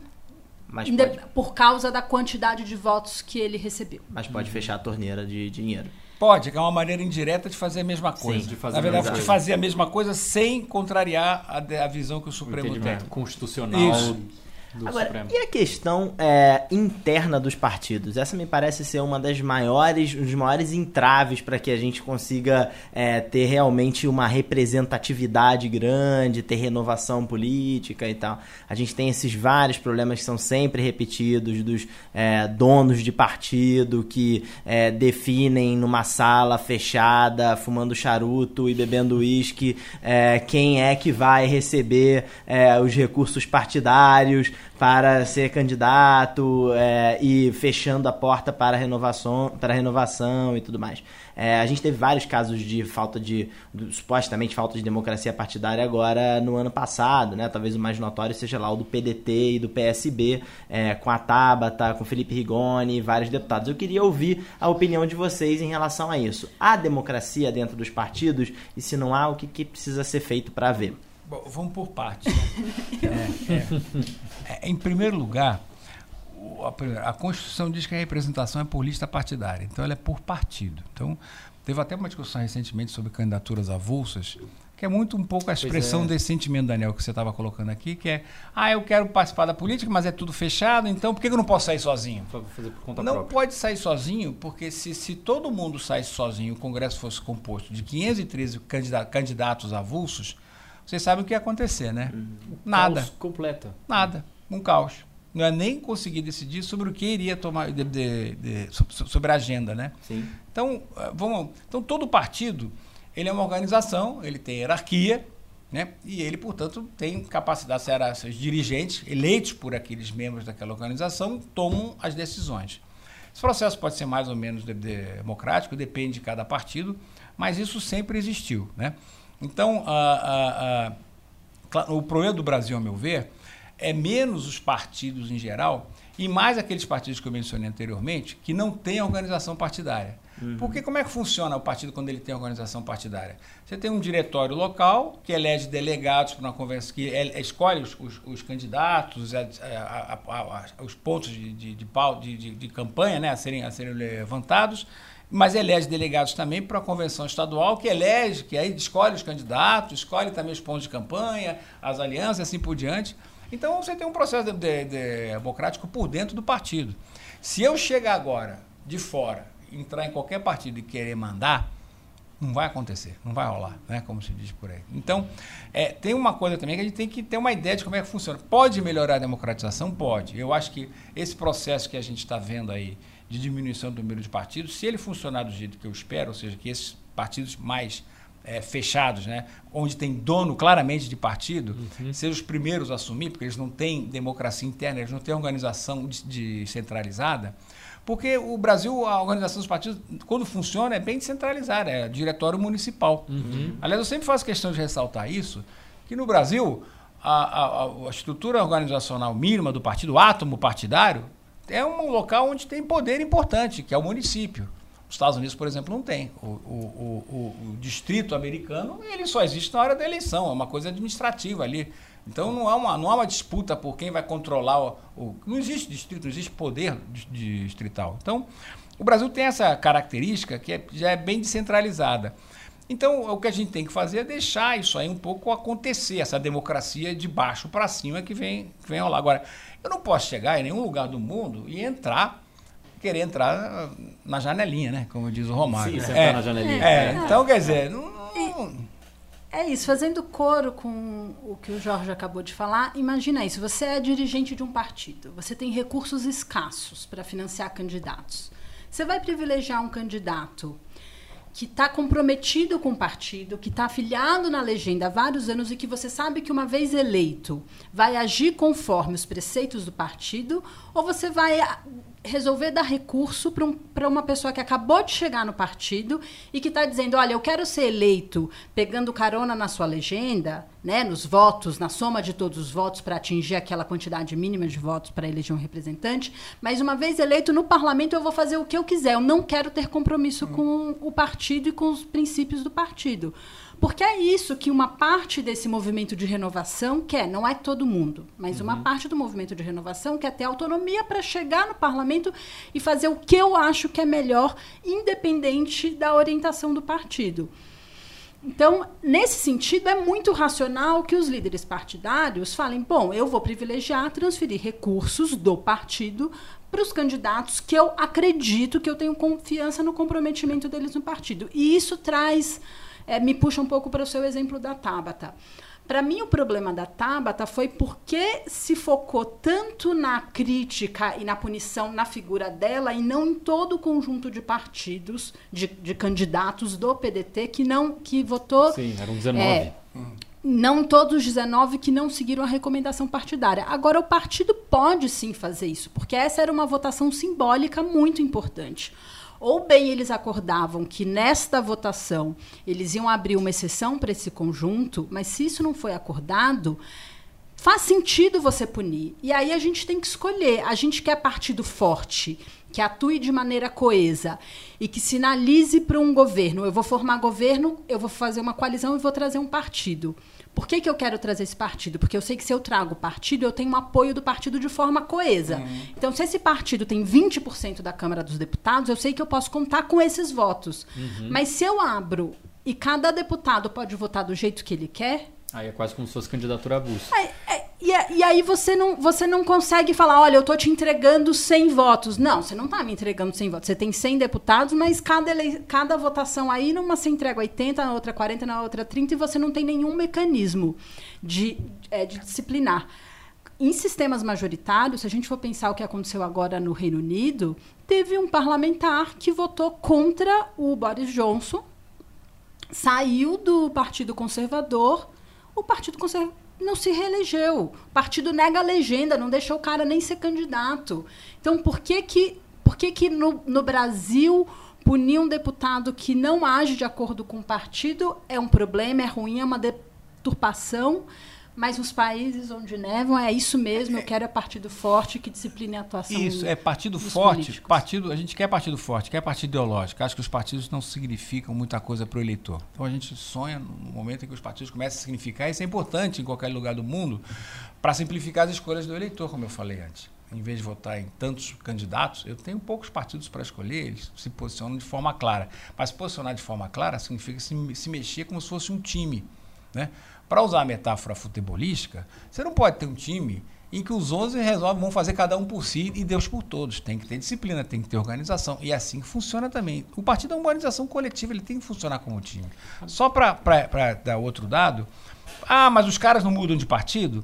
Mas inde- pode, por causa da quantidade de votos que ele recebeu. mas pode fechar a torneira de dinheiro. Pode, que é uma maneira indireta de fazer a mesma coisa. Sim, de fazer Na a verdade, mesma de coisa. fazer a mesma coisa sem contrariar a, a visão que o O Supremo tem. constitucional Isso. Do Agora, Supremo. e a questão é, interna dos partidos? Essa me parece ser uma das maiores, um dos maiores entraves para que a gente consiga é, ter realmente uma representatividade grande, ter renovação política e tal. A gente tem esses vários problemas que são sempre repetidos dos é, donos de partido que é, definem numa sala fechada, fumando charuto e bebendo uísque, é, quem é que vai receber é, os recursos partidários para ser candidato é, e fechando a porta para renovação, para renovação e tudo mais. É, a gente teve vários casos de falta de, supostamente falta de democracia partidária agora no ano passado, né? Talvez o mais notório seja lá o do PDT e do PSB, é, com a Tabata, com Felipe Rigoni e vários deputados. Eu queria ouvir a opinião de vocês em relação a isso. Há democracia dentro dos partidos? E se não há, o que, que precisa ser feito para ver? Bom, vamos por partes. né? É, é. É, em primeiro lugar, a, a Constituição diz que a representação é por lista partidária, então ela é por partido. Então, teve até uma discussão recentemente sobre candidaturas avulsas, que é muito um pouco a expressão é. desse sentimento, Daniel, que você estava colocando aqui, que é, ah, eu quero participar da política, mas é tudo fechado, então por que eu não posso sair sozinho? Não própria. pode sair sozinho, porque se, se todo mundo saísse sozinho, o Congresso fosse composto de 513 candida- candidatos avulsos, vocês sabem o que ia acontecer, né? Nada, Caos completo. nada. Um caos. Não é nem conseguir decidir sobre o que iria tomar de- de- de- so- so- sobre a agenda, né? Sim. Então, eh, vamos, então todo partido ele é uma organização, ele tem hierarquia, né? E ele, portanto, tem capacidade, será seus dirigentes eleitos por aqueles membros daquela organização tomam as decisões. Esse processo pode ser mais ou menos de- democrático, depende de cada partido, mas isso sempre existiu, né? Então, a- a- a- o problema do Brasil, ao meu ver, é menos os partidos em geral e mais aqueles partidos que eu mencionei anteriormente que não têm organização partidária. Porque como é que funciona o partido quando ele tem organização partidária? Você tem um diretório local que elege delegados para uma conversa, que escolhe os, os- os candidatos, a- a- a- a- os pontos de, de- de- de campanha né, a, serem, a serem levantados, mas elege delegados também para a convenção estadual, que elege, que aí escolhe os candidatos, escolhe também os pontos de campanha, as alianças assim por diante. Então você tem um processo de- de- de- democrático por dentro do partido. Se eu chegar agora de fora, entrar em qualquer partido e querer mandar, não vai acontecer, não vai rolar, né? Como se diz por aí. Então, é, tem uma coisa também que a gente tem que ter uma ideia de como é que funciona. Pode melhorar a democratização? Pode. Eu acho que esse processo que a gente está vendo aí de diminuição do número de partidos, se ele funcionar do jeito que eu espero, ou seja, que esses partidos mais é, fechados, né, onde tem dono claramente de partido, sejam os primeiros a assumir, porque eles não têm democracia interna, eles não têm organização de- descentralizada, porque o Brasil, a organização dos partidos, quando funciona, é bem descentralizada, é diretório municipal. Aliás, eu sempre faço questão de ressaltar isso, que no Brasil, a, a- a estrutura organizacional mínima do partido, o átomo partidário, é um local onde tem poder importante, que é o município. Os Estados Unidos, por exemplo, não tem. O, o- o- o- distrito americano ele só existe na hora da eleição, é uma coisa administrativa ali. Então não há uma, não há uma disputa por quem vai controlar o, Não existe distrito, não existe poder dis- distrital. Então, o Brasil tem essa característica que é- já é bem descentralizada. Então, o que a gente tem que fazer é deixar isso aí um pouco acontecer, essa democracia de baixo para cima que vem, que vem rolar. Agora, eu não posso chegar em nenhum lugar do mundo e entrar, querer entrar na janelinha, né? Como diz o Romário. Sim, né? sentar na janelinha. É, então, quer dizer, não- não- É isso, fazendo coro com o que o Jorge acabou de falar, imagina isso, você é dirigente de um partido, você tem recursos escassos para financiar candidatos. Você vai privilegiar um candidato que está comprometido com o partido, que está afiliado na legenda há vários anos e que você sabe que uma vez eleito vai agir conforme os preceitos do partido, ou você vai ah, resolver dar recurso para um, uma pessoa que acabou de chegar no partido e que está dizendo, olha, eu quero ser eleito pegando carona na sua legenda, né, nos votos, na soma de todos os votos para atingir aquela quantidade mínima de votos para eleger um representante, mas uma vez eleito no parlamento eu vou fazer o que eu quiser, eu não quero ter compromisso com o partido e com os princípios do partido. Porque é isso que uma parte desse movimento de renovação quer, não é todo mundo, mas uhum. uma parte do movimento de renovação quer ter autonomia para chegar no parlamento e fazer o que eu acho que é melhor, independente da orientação do partido. Então, nesse sentido, é muito racional que os líderes partidários falem: bom, eu vou privilegiar transferir recursos do partido para os candidatos que eu acredito que eu tenho confiança no comprometimento deles no partido. E isso traz é, me puxa um pouco para o seu exemplo da Tabata. Para mim, o problema da Tabata foi porque se focou tanto na crítica e na punição na figura dela e não em todo o conjunto de partidos, de, de candidatos do PDT que não que votou. Sim, eram 19. É, não todos os 19 que não seguiram a recomendação partidária. Agora, o partido pode sim fazer isso, porque essa era uma votação simbólica muito importante ou bem eles acordavam que nesta votação eles iam abrir uma exceção para esse conjunto, mas se isso não foi acordado, faz sentido você punir. E aí a gente tem que escolher. A gente quer partido forte, que atue de maneira coesa e que sinalize para um governo: eu vou formar governo, eu vou fazer uma coalizão e vou trazer um partido. Por que, que eu quero trazer esse partido? Porque eu sei que se eu trago partido, eu tenho um apoio do partido de forma coesa. Uhum. Então, se esse partido tem 20% da Câmara dos Deputados, eu sei que eu posso contar com esses votos. Uhum. Mas se eu abro e cada deputado pode votar do jeito que ele quer, Aí é quase como se fosse candidatura avulsa. É, é, e, aí você não, você não consegue falar, olha, eu tô te entregando 100 votos. Não, você não tá me entregando 100 votos. Você tem 100 deputados, mas cada, ele, cada votação aí, numa você entrega 80, na outra 40, na outra 30, e você não tem nenhum mecanismo de, é, de disciplinar. Em sistemas majoritários, se a gente for pensar o que aconteceu agora no Reino Unido, teve um parlamentar que votou contra o Boris Johnson, saiu do Partido Conservador o Partido Conservador não se reelegeu. O partido nega a legenda, não deixou o cara nem ser candidato. Então, por que que, por que, que no, no Brasil punir um deputado que não age de acordo com o partido é um problema, é ruim, é uma deturpação? Mas nos países onde nevam é isso mesmo, eu quero é partido forte que discipline a atuação. Isso, é partido forte, políticos. partido, a gente quer partido forte, quer partido ideológico. Acho que os partidos não significam muita coisa para o eleitor. Então a gente sonha no momento em que os partidos começam a significar, isso é importante em qualquer lugar do mundo, para simplificar as escolhas do eleitor, como eu falei antes. Em vez de votar em tantos candidatos, eu tenho poucos partidos para escolher, eles se posicionam de forma clara. Mas posicionar de forma clara significa se, se mexer como se fosse um time. Né? Para usar a metáfora futebolística, você não pode ter um time em que os 11 resolvem, vão fazer cada um por si e Deus por todos. Tem que ter disciplina, tem que ter organização. E é assim funciona também. O partido é uma organização coletiva, ele tem que funcionar como time. Só para dar outro dado, ah, mas os caras não mudam de partido?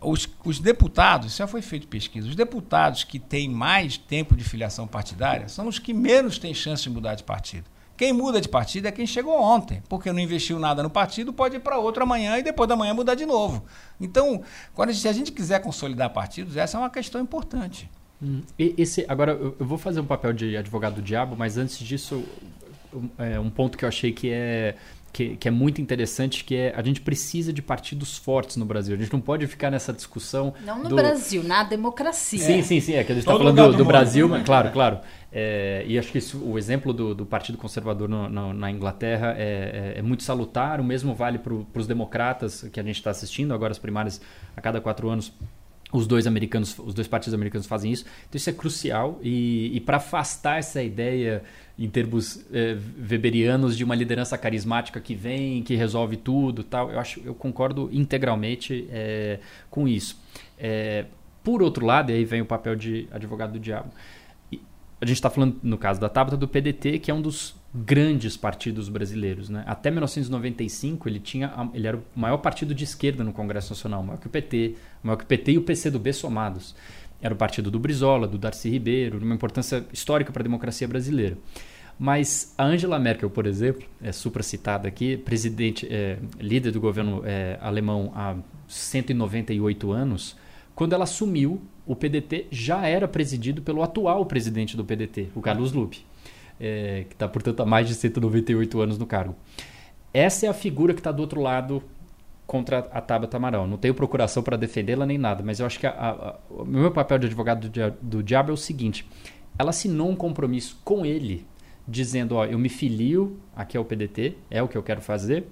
Os, os deputados, já foi feito pesquisa, os deputados que têm mais tempo de filiação partidária são os que menos têm chance de mudar de partido. Quem muda de partido é quem chegou ontem, porque não investiu nada no partido, pode ir para outro amanhã e depois da manhã mudar de novo. Então, quando a gente, se a gente quiser consolidar partidos, essa é uma questão importante. Hum. Esse, agora, eu, vou fazer um papel de advogado do diabo, mas antes disso, um, é, um ponto que eu achei que é que, que, é muito interessante, que é a gente precisa de partidos fortes no Brasil. A gente não pode ficar nessa discussão. Não no do... Brasil, na democracia. Sim, sim, sim. É que a gente está falando do, do, do Brasil, mas claro, claro. É, e acho que isso, o exemplo do, do Partido Conservador no, no, na Inglaterra é, é, é, muito salutar. O mesmo vale para os democratas que a gente está assistindo agora as primárias a cada quatro anos. Os dois americanos, os dois partidos americanos fazem isso. Então isso é crucial e, e para afastar essa ideia em termos é, weberianos de uma liderança carismática que vem, que resolve tudo, tal. Eu acho, eu concordo integralmente é, com isso. É, por outro lado, e aí vem o papel de advogado do diabo a gente está falando, no caso da Tabata, do PDT, que é um dos grandes partidos brasileiros. Né? Até 1995, ele, tinha, ele era o maior partido de esquerda no Congresso Nacional, maior que o PT, maior que o PT e o PCdoB somados. Era o partido do Brizola, do Darcy Ribeiro, uma importância histórica para a democracia brasileira. Mas a Angela Merkel, por exemplo, é citada aqui, presidente, é, líder do governo é, alemão há 198 anos, quando ela assumiu, o PDT já era presidido pelo atual presidente do PDT, o Carlos Lupe, é, que está, portanto, há mais de 198 anos no cargo. Essa é a figura que está do outro lado contra a Tabata Amaral. Não tenho procuração para defendê-la nem nada, mas eu acho que a, a, o meu papel de advogado do, do diabo é o seguinte: ela assinou um compromisso com ele, dizendo: ó, eu me filio aqui ao PDT, é o que eu quero fazer,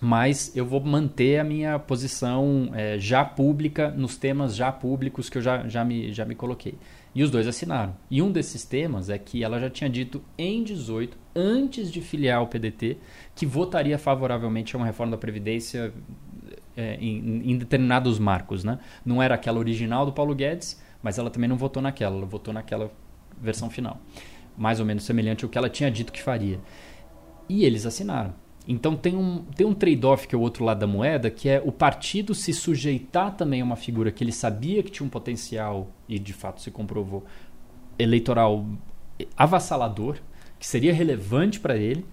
mas eu vou manter a minha posição é, já pública nos temas já públicos que eu já, já, me, já me coloquei. E os dois assinaram. E um desses temas é que ela já tinha dito em 18, antes de filiar o PDT, que votaria favoravelmente a uma reforma da Previdência é, em, em, determinados marcos. Né? Não era aquela original do Paulo Guedes, mas ela também não votou naquela, ela votou naquela versão final. Mais ou menos semelhante ao que ela tinha dito que faria. E eles assinaram. Então tem um, tem um trade-off que é o outro lado da moeda, que é o partido se sujeitar também a uma figura que ele sabia que tinha um potencial, e de fato se comprovou, eleitoral avassalador, que seria relevante para ele,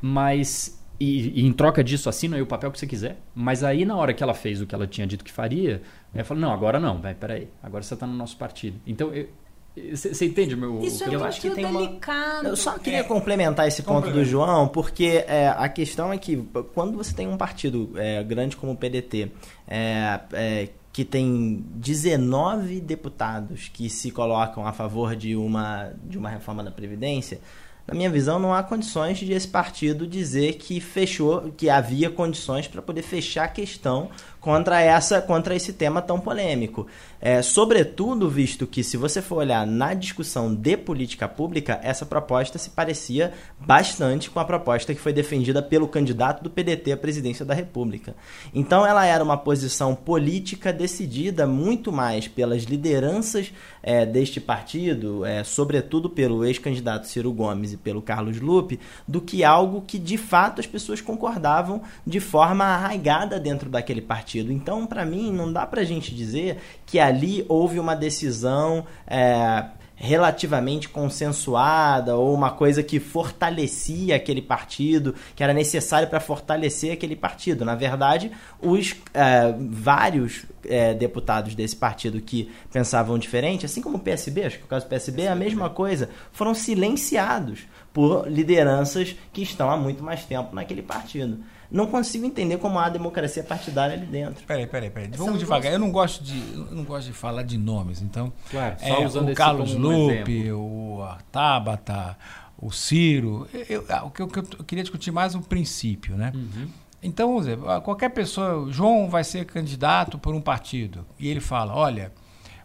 mas. E, e, em troca disso assina aí o papel que você quiser. Mas aí, na hora que ela fez o que ela tinha dito que faria, ela falou: não, agora não, vai, peraí, agora você está no nosso partido. Então, eu, você entende meu. Isso é eu acho que tem delicado. Uma... Eu só queria é. complementar esse ponto do João, porque é, a questão é que quando você tem um partido é, grande como o PDT, é, é, que tem 19 deputados que se colocam a favor de uma, de uma reforma da Previdência, na minha visão, não há condições de esse partido dizer que fechou, que havia condições para poder fechar a questão contra essa contra esse tema tão polêmico. É, sobretudo, visto que, se você for olhar na discussão de política pública, essa proposta se parecia bastante com a proposta que foi defendida pelo candidato do PDT à presidência da República. Então, ela era uma posição política decidida muito mais pelas lideranças é, deste partido, é, sobretudo pelo ex-candidato Ciro Gomes e pelo Carlos Lupe, do que algo que de fato as pessoas concordavam de forma arraigada dentro daquele partido partido. Então, para mim, não dá para a gente dizer que ali houve uma decisão é, relativamente consensuada ou uma coisa que fortalecia aquele partido, que era necessário para fortalecer aquele partido. Na verdade, os é, vários é, deputados desse partido que pensavam diferente, assim como o PSB, acho que o caso do PSB é a mesma coisa, foram silenciados por lideranças que estão há muito mais tempo naquele partido não consigo entender como há democracia partidária ali dentro. Peraí, peraí, peraí. Vamos devagar. Eu não gosto de, eu não gosto de falar de nomes, então. Claro, só é, usando o Carlos Lupe, um o Tabata, o Ciro. Eu, eu, o que eu, eu, queria discutir mais um princípio, né? Uhum. Então, vamos dizer, qualquer pessoa, João vai ser candidato por um partido e ele fala, olha,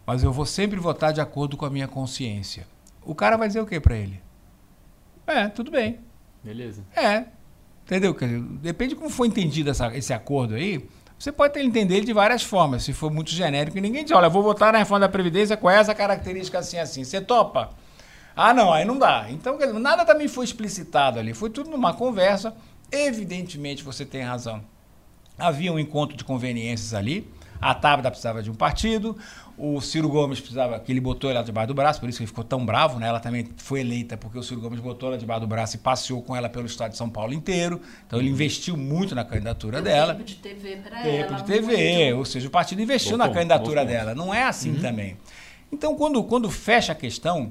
mas eu vou sempre votar de acordo com a minha consciência. O cara vai dizer o que para ele? É, tudo bem. Beleza. É, Entendeu? Depende de como foi entendido essa, esse acordo aí. Você pode entender ele de várias formas. Se for muito genérico, ninguém diz, olha, vou votar na reforma da Previdência com essa característica assim, assim. Você topa? Ah, não, aí não dá. Então, nada também foi explicitado ali. Foi tudo numa conversa. Evidentemente, você tem razão. Havia um encontro de conveniências ali. A Tabata precisava de um partido, o Ciro Gomes precisava que ele botou ela debaixo do braço, por isso que ele ficou tão bravo, né? Ela também foi eleita porque o Ciro Gomes botou ela debaixo do braço e passeou com ela pelo estado de São Paulo inteiro. Então ele investiu muito na candidatura dela. Tempo de TV para ela. Tempo de TV, muito... ou seja, o partido investiu bom, na candidatura bom, dela. Não é assim uhum. também. Então quando, quando fecha a questão,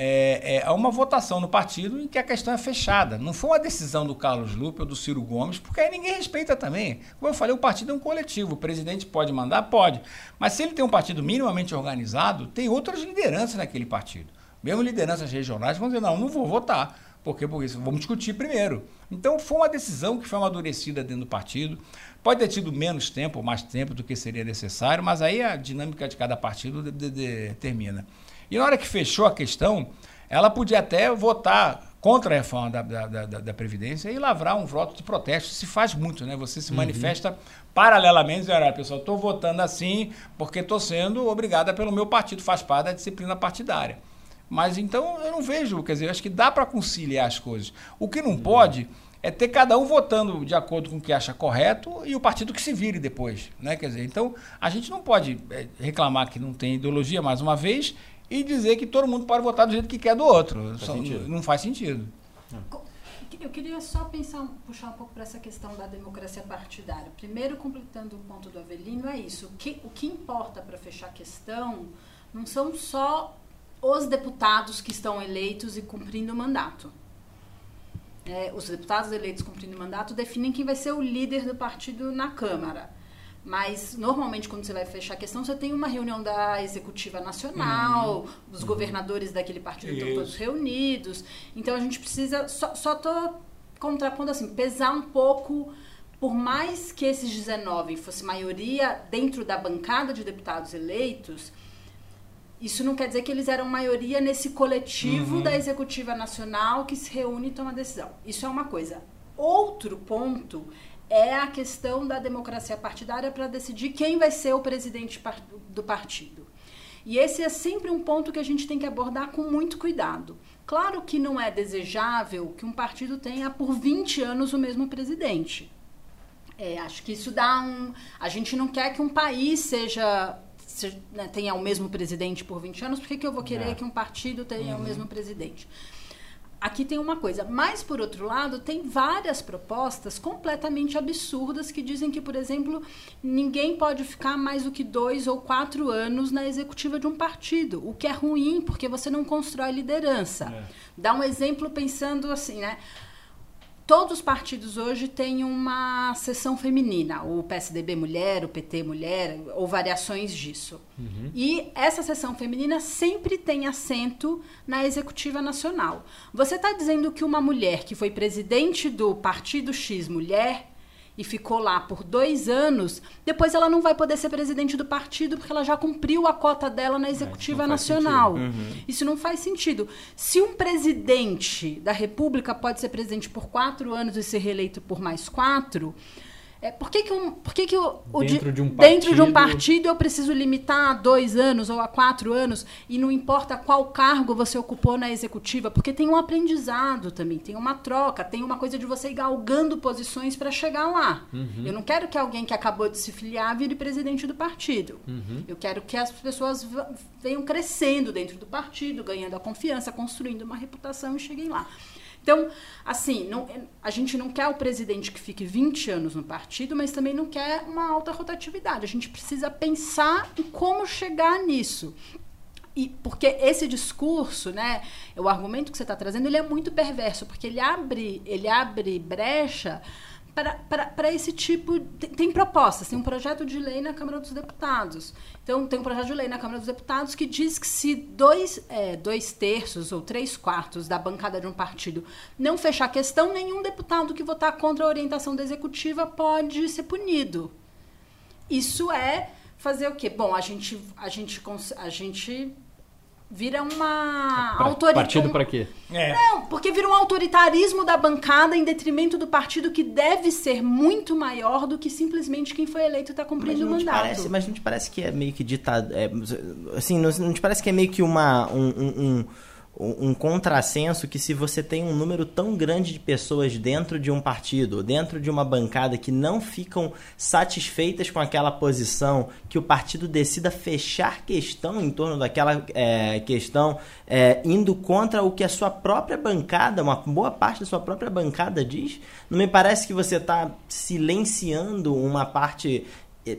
é, é, uma votação no partido em que a questão é fechada. Não foi uma decisão do Carlos Lupe ou do Ciro Gomes, porque aí ninguém respeita também. Como eu falei, o partido é um coletivo. O presidente pode mandar? Pode. Mas se ele tem um partido minimamente organizado, tem outras lideranças naquele partido. Mesmo lideranças regionais vão dizer, não, não vou votar. Por quê? Porque vamos discutir primeiro. Então foi uma decisão que foi amadurecida dentro do partido. Pode ter tido menos tempo ou mais tempo do que seria necessário, mas aí a dinâmica de cada partido determina. E na hora que fechou a questão, ela podia até votar contra a reforma da, da, da, da, Previdência e lavrar um voto de protesto. Se faz muito, né? Você se uhum. manifesta paralelamente, olha, pessoal, estou votando assim porque estou sendo obrigada pelo meu partido, faz parte da disciplina partidária. Mas então eu não vejo, quer dizer, eu acho que dá para conciliar as coisas. O que não uhum. pode é ter cada um votando de acordo com o que acha correto e o partido que se vire depois, né? Quer dizer, então a gente não pode é, reclamar que não tem ideologia mais uma vez e dizer que todo mundo pode votar do jeito que quer do outro. Faz Só, não faz sentido. Eu queria só pensar, puxar um pouco para essa questão da democracia partidária. Primeiro, completando o ponto do Avelino, é isso. O que, o que importa para fechar a questão não são só os deputados que estão eleitos e cumprindo o mandato. é, os deputados eleitos cumprindo mandato definem quem vai ser o líder do partido na Câmara. Mas, normalmente, quando você vai fechar a questão, você tem uma reunião da Executiva Nacional, uhum. os governadores daquele partido Isso. estão todos reunidos. Então, a gente precisa. Só, só tô contrapondo assim, pesar um pouco. Por mais que esses 19 fosse maioria dentro da bancada de deputados eleitos, isso não quer dizer que eles eram maioria nesse coletivo uhum. da Executiva Nacional que se reúne e toma decisão. Isso é uma coisa. Outro ponto é a questão da democracia partidária para decidir quem vai ser o presidente do partido. E esse é sempre um ponto que a gente tem que abordar com muito cuidado. Claro que não é desejável que um partido tenha por 20 anos o mesmo presidente. É, acho que isso dá um. A gente não quer que um país seja. né, tenha o mesmo presidente por 20 anos, por que, que eu vou querer é. que um partido tenha uhum. o mesmo presidente? Aqui tem uma coisa. Mas, por outro lado, tem várias propostas completamente absurdas que dizem que, por exemplo, ninguém pode ficar mais do que dois ou quatro anos na executiva de um partido, o que é ruim porque você não constrói liderança. É. Dá um exemplo pensando assim, né? Todos os partidos hoje têm uma seção feminina, o PSDB mulher, o PT mulher, ou variações disso. Uhum. E essa seção feminina sempre tem assento na executiva nacional. Você está dizendo que uma mulher que foi presidente do Partido X Mulher e ficou lá por dois anos, depois ela não vai poder ser presidente do partido porque ela já cumpriu a cota dela na executiva é, isso nacional. Uhum. Isso não faz sentido. Se um presidente da República pode ser presidente por quatro anos e ser reeleito por mais quatro, é, por que, que, um, por que, que o, o dentro, de um dentro de um partido eu preciso limitar a dois anos ou a quatro anos e não importa qual cargo você ocupou na executiva? Porque tem um aprendizado também, tem uma troca, tem uma coisa de você ir galgando posições para chegar lá. Uhum. Eu não quero que alguém que acabou de se filiar vire presidente do partido. Uhum. Eu quero que as pessoas venham crescendo dentro do partido, ganhando a confiança, construindo uma reputação e cheguem lá. Então, assim, não, a gente não quer o presidente que fique 20 anos no partido, mas também não quer uma alta rotatividade. A gente precisa pensar em como chegar nisso. E porque esse discurso, né, o argumento que você está trazendo, ele é muito perverso, porque ele abre, ele abre brecha para esse tipo. Tem, tem, propostas, tem um projeto de lei na Câmara dos Deputados. Então, tem um projeto de lei na Câmara dos Deputados que diz que se dois, é, dois terços ou três quartos da bancada de um partido não fechar a questão, nenhum deputado que votar contra a orientação da executiva pode ser punido. Isso é fazer o quê? Bom, a gente, a gente, a gente vira uma autoridade. Partido para quê? É. Não, porque vira um autoritarismo da bancada em detrimento do partido que deve ser muito maior do que simplesmente quem foi eleito está cumprindo o mandato. Parece, mas não te parece que é meio que ditado. É, assim, não, não te parece que é meio que uma. um, um, um um contrassenso que se você tem um número tão grande de pessoas dentro de um partido, dentro de uma bancada que não ficam satisfeitas com aquela posição, que o partido decida fechar questão em torno daquela é, questão, é, indo contra o que a sua própria bancada, uma boa parte da sua própria bancada diz, não me parece que você está silenciando uma parte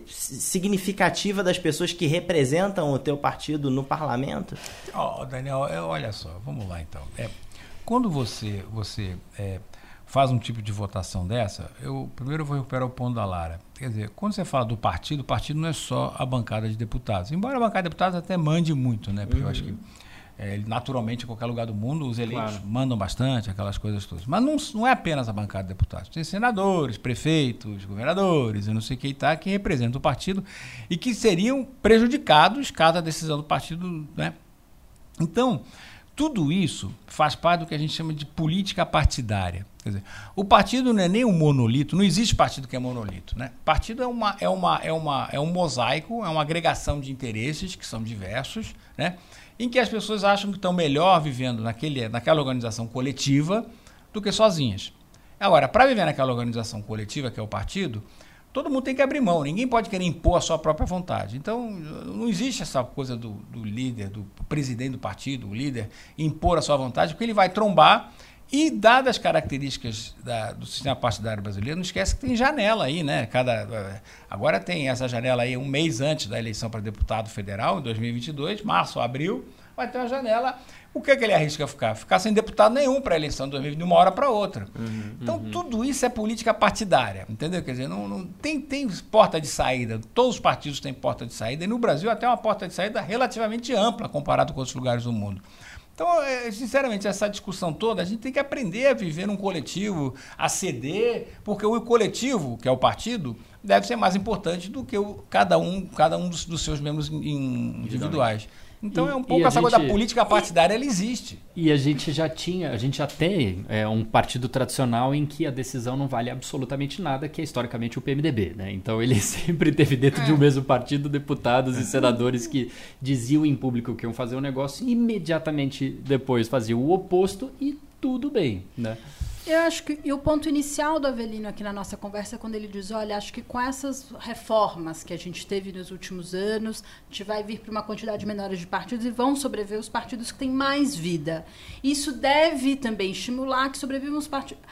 significativa das pessoas que representam o teu partido no parlamento? Oh, Daniel, é, olha só, vamos lá então. É, quando você, você é, faz um tipo de votação dessa, eu primeiro eu vou recuperar o ponto da Lara. Quer dizer, quando você fala do partido, o partido não é só a bancada de deputados. Embora a bancada de deputados até mande muito, né? Porque uhum. eu acho que é, naturalmente, em qualquer lugar do mundo, os eleitos claro. mandam bastante, aquelas coisas todas. Mas não, não é apenas a bancada de deputados. Tem senadores, prefeitos, governadores, eu não sei quem está, que representam o partido e que seriam prejudicados caso a decisão do partido. Né? Então, tudo isso faz parte do que a gente chama de política partidária. Quer dizer, o partido não é nem um monolito, não existe partido que é monolito. Né? Partido é, uma, é, uma, é, uma, é um mosaico, é uma agregação de interesses que são diversos, né? em que as pessoas acham que estão melhor vivendo naquele, naquela organização coletiva do que sozinhas. Agora, para viver naquela organização coletiva, que é o partido, todo mundo tem que abrir mão, ninguém pode querer impor a sua própria vontade. Então, não existe essa coisa do, do líder, do presidente do partido, o líder, impor a sua vontade, porque ele vai trombar e, dadas as características da, do sistema partidário brasileiro, não esquece que tem janela aí, né? Cada, agora tem essa janela aí um mês antes da eleição para deputado federal, em 2022, março, abril. Vai ter uma janela. O que, é que ele arrisca ficar? Ficar sem deputado nenhum para a eleição de 2020, de uma hora para outra. Uhum, então, uhum. tudo isso é política partidária, entendeu? Quer dizer, não, não, tem, tem porta de saída, todos os partidos têm porta de saída, e no Brasil até uma porta de saída relativamente ampla comparado com outros lugares do mundo. Então, é, sinceramente, essa discussão toda, a gente tem que aprender a viver num coletivo, a ceder, porque o coletivo, que é o partido, deve ser mais importante do que o, cada um, cada um dos, dos seus membros individuais. Então e, é um pouco essa gente, coisa da política partidária, e, ela existe. E a gente já tinha, a gente já tem é, um partido tradicional em que a decisão não vale absolutamente nada, que é historicamente o PMDB. Né? Então ele sempre teve dentro é. de um mesmo partido deputados e senadores que diziam em público que iam fazer um negócio e imediatamente depois faziam o oposto e tudo bem. Né? Eu acho que e o ponto inicial do Avelino aqui na nossa conversa é quando ele diz, olha, acho que com essas reformas que a gente teve nos últimos anos, a gente vai vir para uma quantidade menor de partidos e vão sobreviver os partidos que têm mais vida. Isso deve também estimular que sobrevivam os partidos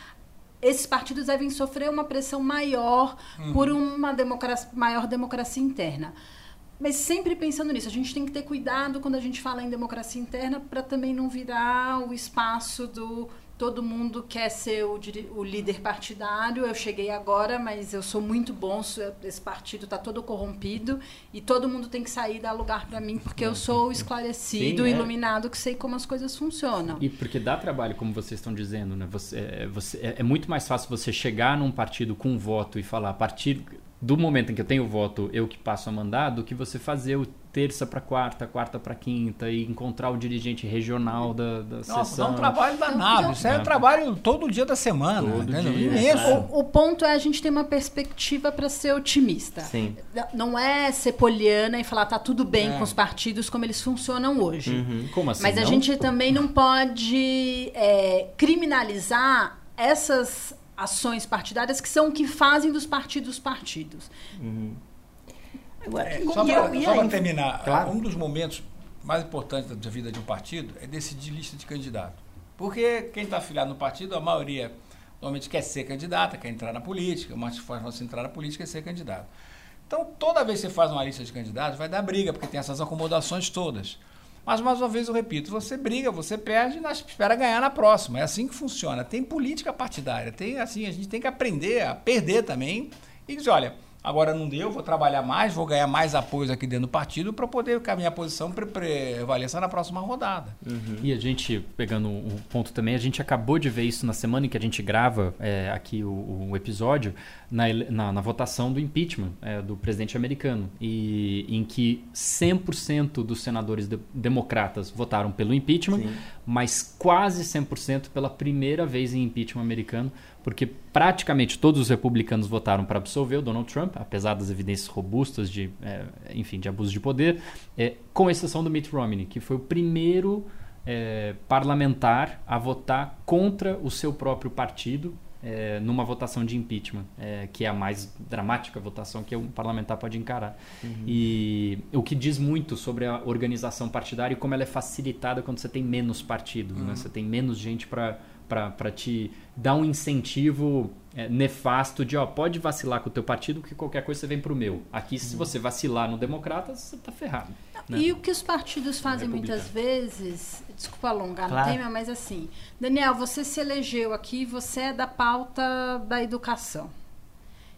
esses partidos devem sofrer uma pressão maior uhum. por uma democracia, maior democracia interna. Mas sempre pensando nisso, a gente tem que ter cuidado quando a gente fala em democracia interna para também não virar o espaço do todo mundo quer ser o, o, líder partidário. Eu cheguei agora, mas eu sou muito bom. Esse partido está todo corrompido e todo mundo tem que sair dar lugar para mim porque eu sou esclarecido, Sim, é. iluminado, que sei como as coisas funcionam. E porque dá trabalho, como vocês estão dizendo, né? Você, é, você, é, é muito mais fácil você chegar num partido com um voto e falar a partir do momento em que eu tenho voto, eu que passo a mandar, do que você fazer o terça para quarta, quarta para quinta e encontrar o dirigente regional da, da Nossa, sessão. Dá um trabalho danado. Isso é, é um trabalho todo dia da semana. Todo né? dia, o, o, ponto é a gente ter uma perspectiva para ser otimista. Sim. Não é ser poliana e falar tá tudo bem é. com os partidos como eles funcionam hoje. Uhum. Como assim? Mas a não? gente também não pode é, criminalizar essas ações partidárias que são o que fazem dos partidos partidos. Uhum. É, só para terminar, claro. um dos momentos mais importantes da vida de um partido é decidir lista de candidato. Porque quem está afiliado no partido, a maioria normalmente quer ser candidata, quer entrar na política, mais fácil você entrar na política é ser candidato. Então, toda vez que você faz uma lista de candidatos, vai dar briga, porque tem essas acomodações todas. Mas, mais uma vez, eu repito, você briga, você perde e espera ganhar na próxima. É assim que funciona. Tem política partidária, tem assim, a gente tem que aprender a perder também e dizer, olha, Agora não deu, vou trabalhar mais, vou ganhar mais apoios aqui dentro do partido para poder caminhar a posição prevaleça na próxima rodada. Uhum. E a gente, pegando um ponto também, a gente acabou de ver isso na semana em que a gente grava é, aqui o, o episódio, na, na, na, votação do impeachment é, do presidente americano, e em que 100% dos senadores de, democratas votaram pelo impeachment, Sim. mas quase 100% pela primeira vez em impeachment americano porque praticamente todos os republicanos votaram para absolver o Donald Trump, apesar das evidências robustas de, é, enfim, de abuso de poder, é, com exceção do Mitt Romney, que foi o primeiro é, parlamentar a votar contra o seu próprio partido é, numa votação de impeachment, é, que é a mais dramática votação que um parlamentar pode encarar. Uhum. E o que diz muito sobre a organização partidária e como ela é facilitada quando você tem menos partidos, né? uhum. né? você tem menos gente para para te dar um incentivo é, nefasto de, ó, pode vacilar com o teu partido que qualquer coisa você vem pro meu. Aqui, se uhum. você vacilar no democrata, você tá ferrado. Né? E o que os partidos fazem muitas vezes, desculpa alongar claro. no tema, mas assim, Daniel, você se elegeu aqui, você é da pauta da educação.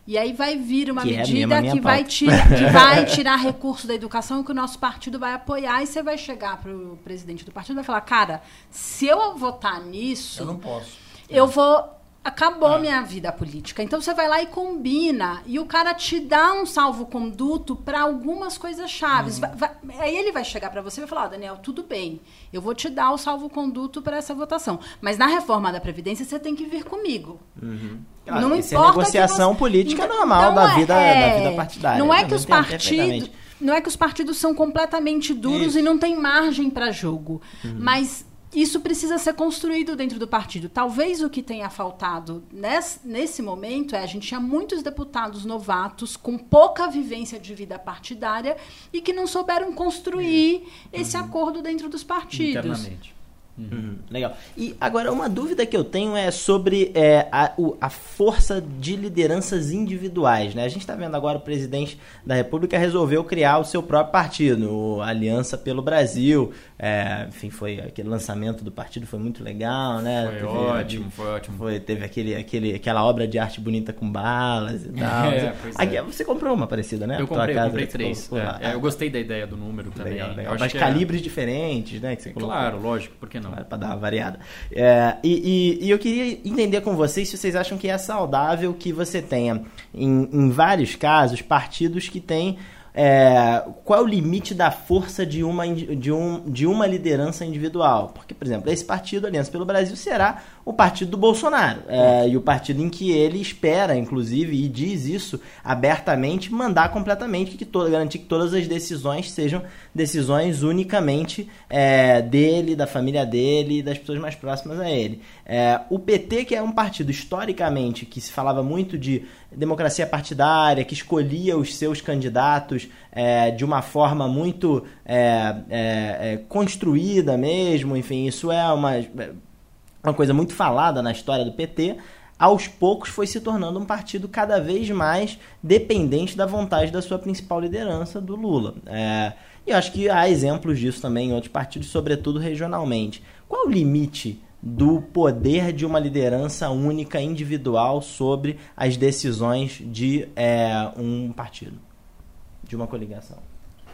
E aí vai vir uma que é medida é que, vai tirar, que vai tirar recurso da educação que o nosso partido vai apoiar. E você vai chegar para o presidente do partido e vai falar: cara, se eu votar nisso. Eu não posso. Eu vou acabou ah. minha vida política. Então você vai lá e combina e o cara te dá um salvo-conduto para algumas coisas chaves. Uhum. Vai, vai, aí ele vai chegar para você e vai falar: oh, Daniel, tudo bem, eu vou te dar o salvo-conduto para essa votação. Mas na reforma da Previdência você tem que vir comigo. Uhum. Ah, não importa. É negociação você... política então, normal então, da, vida, é... da vida partidária. Não é que os partidos. Não é que os partidos são completamente duros Isso. e não tem margem para jogo. Uhum. Mas isso precisa ser construído dentro do partido. Talvez o que tenha faltado nesse, nesse momento é a gente tinha muitos deputados novatos com pouca vivência de vida partidária e que não souberam construir esse uhum. acordo dentro dos partidos. Internamente. Uhum, legal. E agora, uma dúvida que eu tenho é sobre é, a, o, a força de lideranças individuais. Né? A gente está vendo agora o presidente da República resolveu criar o seu próprio partido, o Aliança pelo Brasil. É, enfim, foi aquele lançamento do partido foi muito legal, né? Foi teve, ótimo, foi ótimo. Foi, teve aquele, aquele, aquela obra de arte bonita com balas e tal. É, Aqui, é. Você comprou uma parecida, né? Eu comprei, eu casa, comprei você três. É, eu gostei da ideia do número também. Legal, legal. Eu Mas é- calibres diferentes, né? Que você colocou. Claro, lógico, por que não? Para dar uma variada. É, e, e- e eu queria entender com vocês se vocês acham que é saudável que você tenha, em, em vários casos, partidos que têm. É, qual é o limite da força de uma, de, um, de uma liderança individual? Porque, por exemplo, esse partido, Aliança pelo Brasil, será o partido do Bolsonaro. é, e o partido em que ele espera, inclusive, e diz isso abertamente, mandar completamente, que to- garantir que todas as decisões sejam decisões unicamente é, dele, da família dele e das pessoas mais próximas a ele. É, o PT, que é um partido historicamente que se falava muito de democracia partidária, que escolhia os seus candidatos é, de uma forma muito é, é, é, construída mesmo, enfim, isso é uma, uma coisa muito falada na história do PT, aos poucos foi se tornando um partido cada vez mais dependente da vontade da sua principal liderança, do Lula. É, e acho que há exemplos disso também em outros partidos, sobretudo regionalmente. Qual o limite do poder de uma liderança única, individual, sobre as decisões de é, um partido, de uma coligação?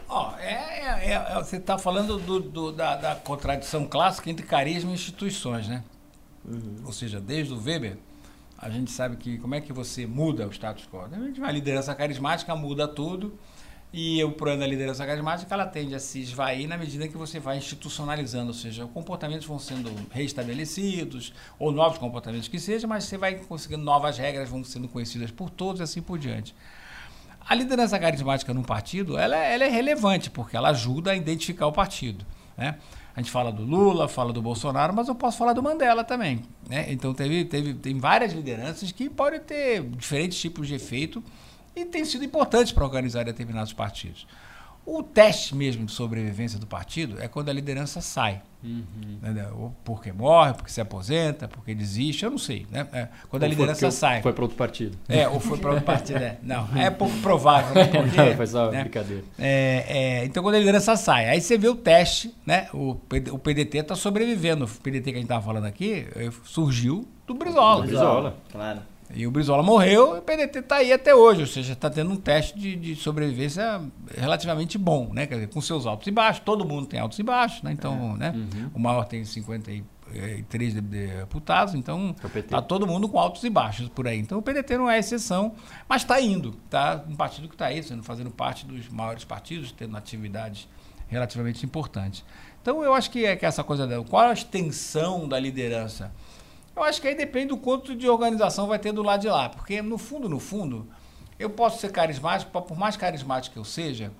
Ó, é, é- você está falando do- do- da, da contradição clássica entre carisma e instituições, né? Ou seja, desde o Weber, a gente sabe que como é que você muda o status quo. A gente, Uma liderança carismática muda tudo e o problema da liderança carismática ela tende a se esvair na medida que você vai institucionalizando, ou seja, os comportamentos vão sendo reestabelecidos ou novos comportamentos que seja, mas você vai conseguindo novas regras, vão sendo conhecidas por todos e assim por diante. A liderança carismática num partido, ela, é- ela é relevante, porque ela ajuda a identificar o partido. Né? A gente fala do Lula, fala do Bolsonaro, mas eu posso falar do Mandela também. Né? Então teve, teve, tem várias lideranças que podem ter diferentes tipos de efeito e têm sido importantes para organizar determinados partidos. O teste mesmo de sobrevivência do partido é quando a liderança sai. Entendeu? Ou porque morre, porque se aposenta, porque desiste, eu não sei. Né? É, quando a Ou foi liderança sai. Foi para outro partido. É, ou foi para outro partido. É. Não, é pouco provável. Né? Porque, Foi só né? brincadeira. É, é, então, quando a liderança sai, aí você vê o teste, né? O, o PDT está sobrevivendo. O PDT que a gente estava falando aqui eh, surgiu do Brizola. Brizola. Claro. E o Brizola morreu e o PDT está aí até hoje. Ou seja, está tendo um teste de, de sobrevivência relativamente bom, né? Quer dizer, com seus altos e baixos. Todo mundo tem altos e baixos, né? Então, né? O maior tem 53 de- de deputados, então É o PT. tá todo mundo com altos e baixos por aí. Então o PDT não é exceção, mas está indo. Tá um partido que está aí, sendo fazendo parte dos maiores partidos, tendo atividades relativamente importantes. Então eu acho que é que essa coisa da qual a extensão da liderança. Eu acho que aí depende do quanto de organização vai ter do lado de lá, porque no fundo, no fundo, eu posso ser carismático, por mais carismático que eu seja,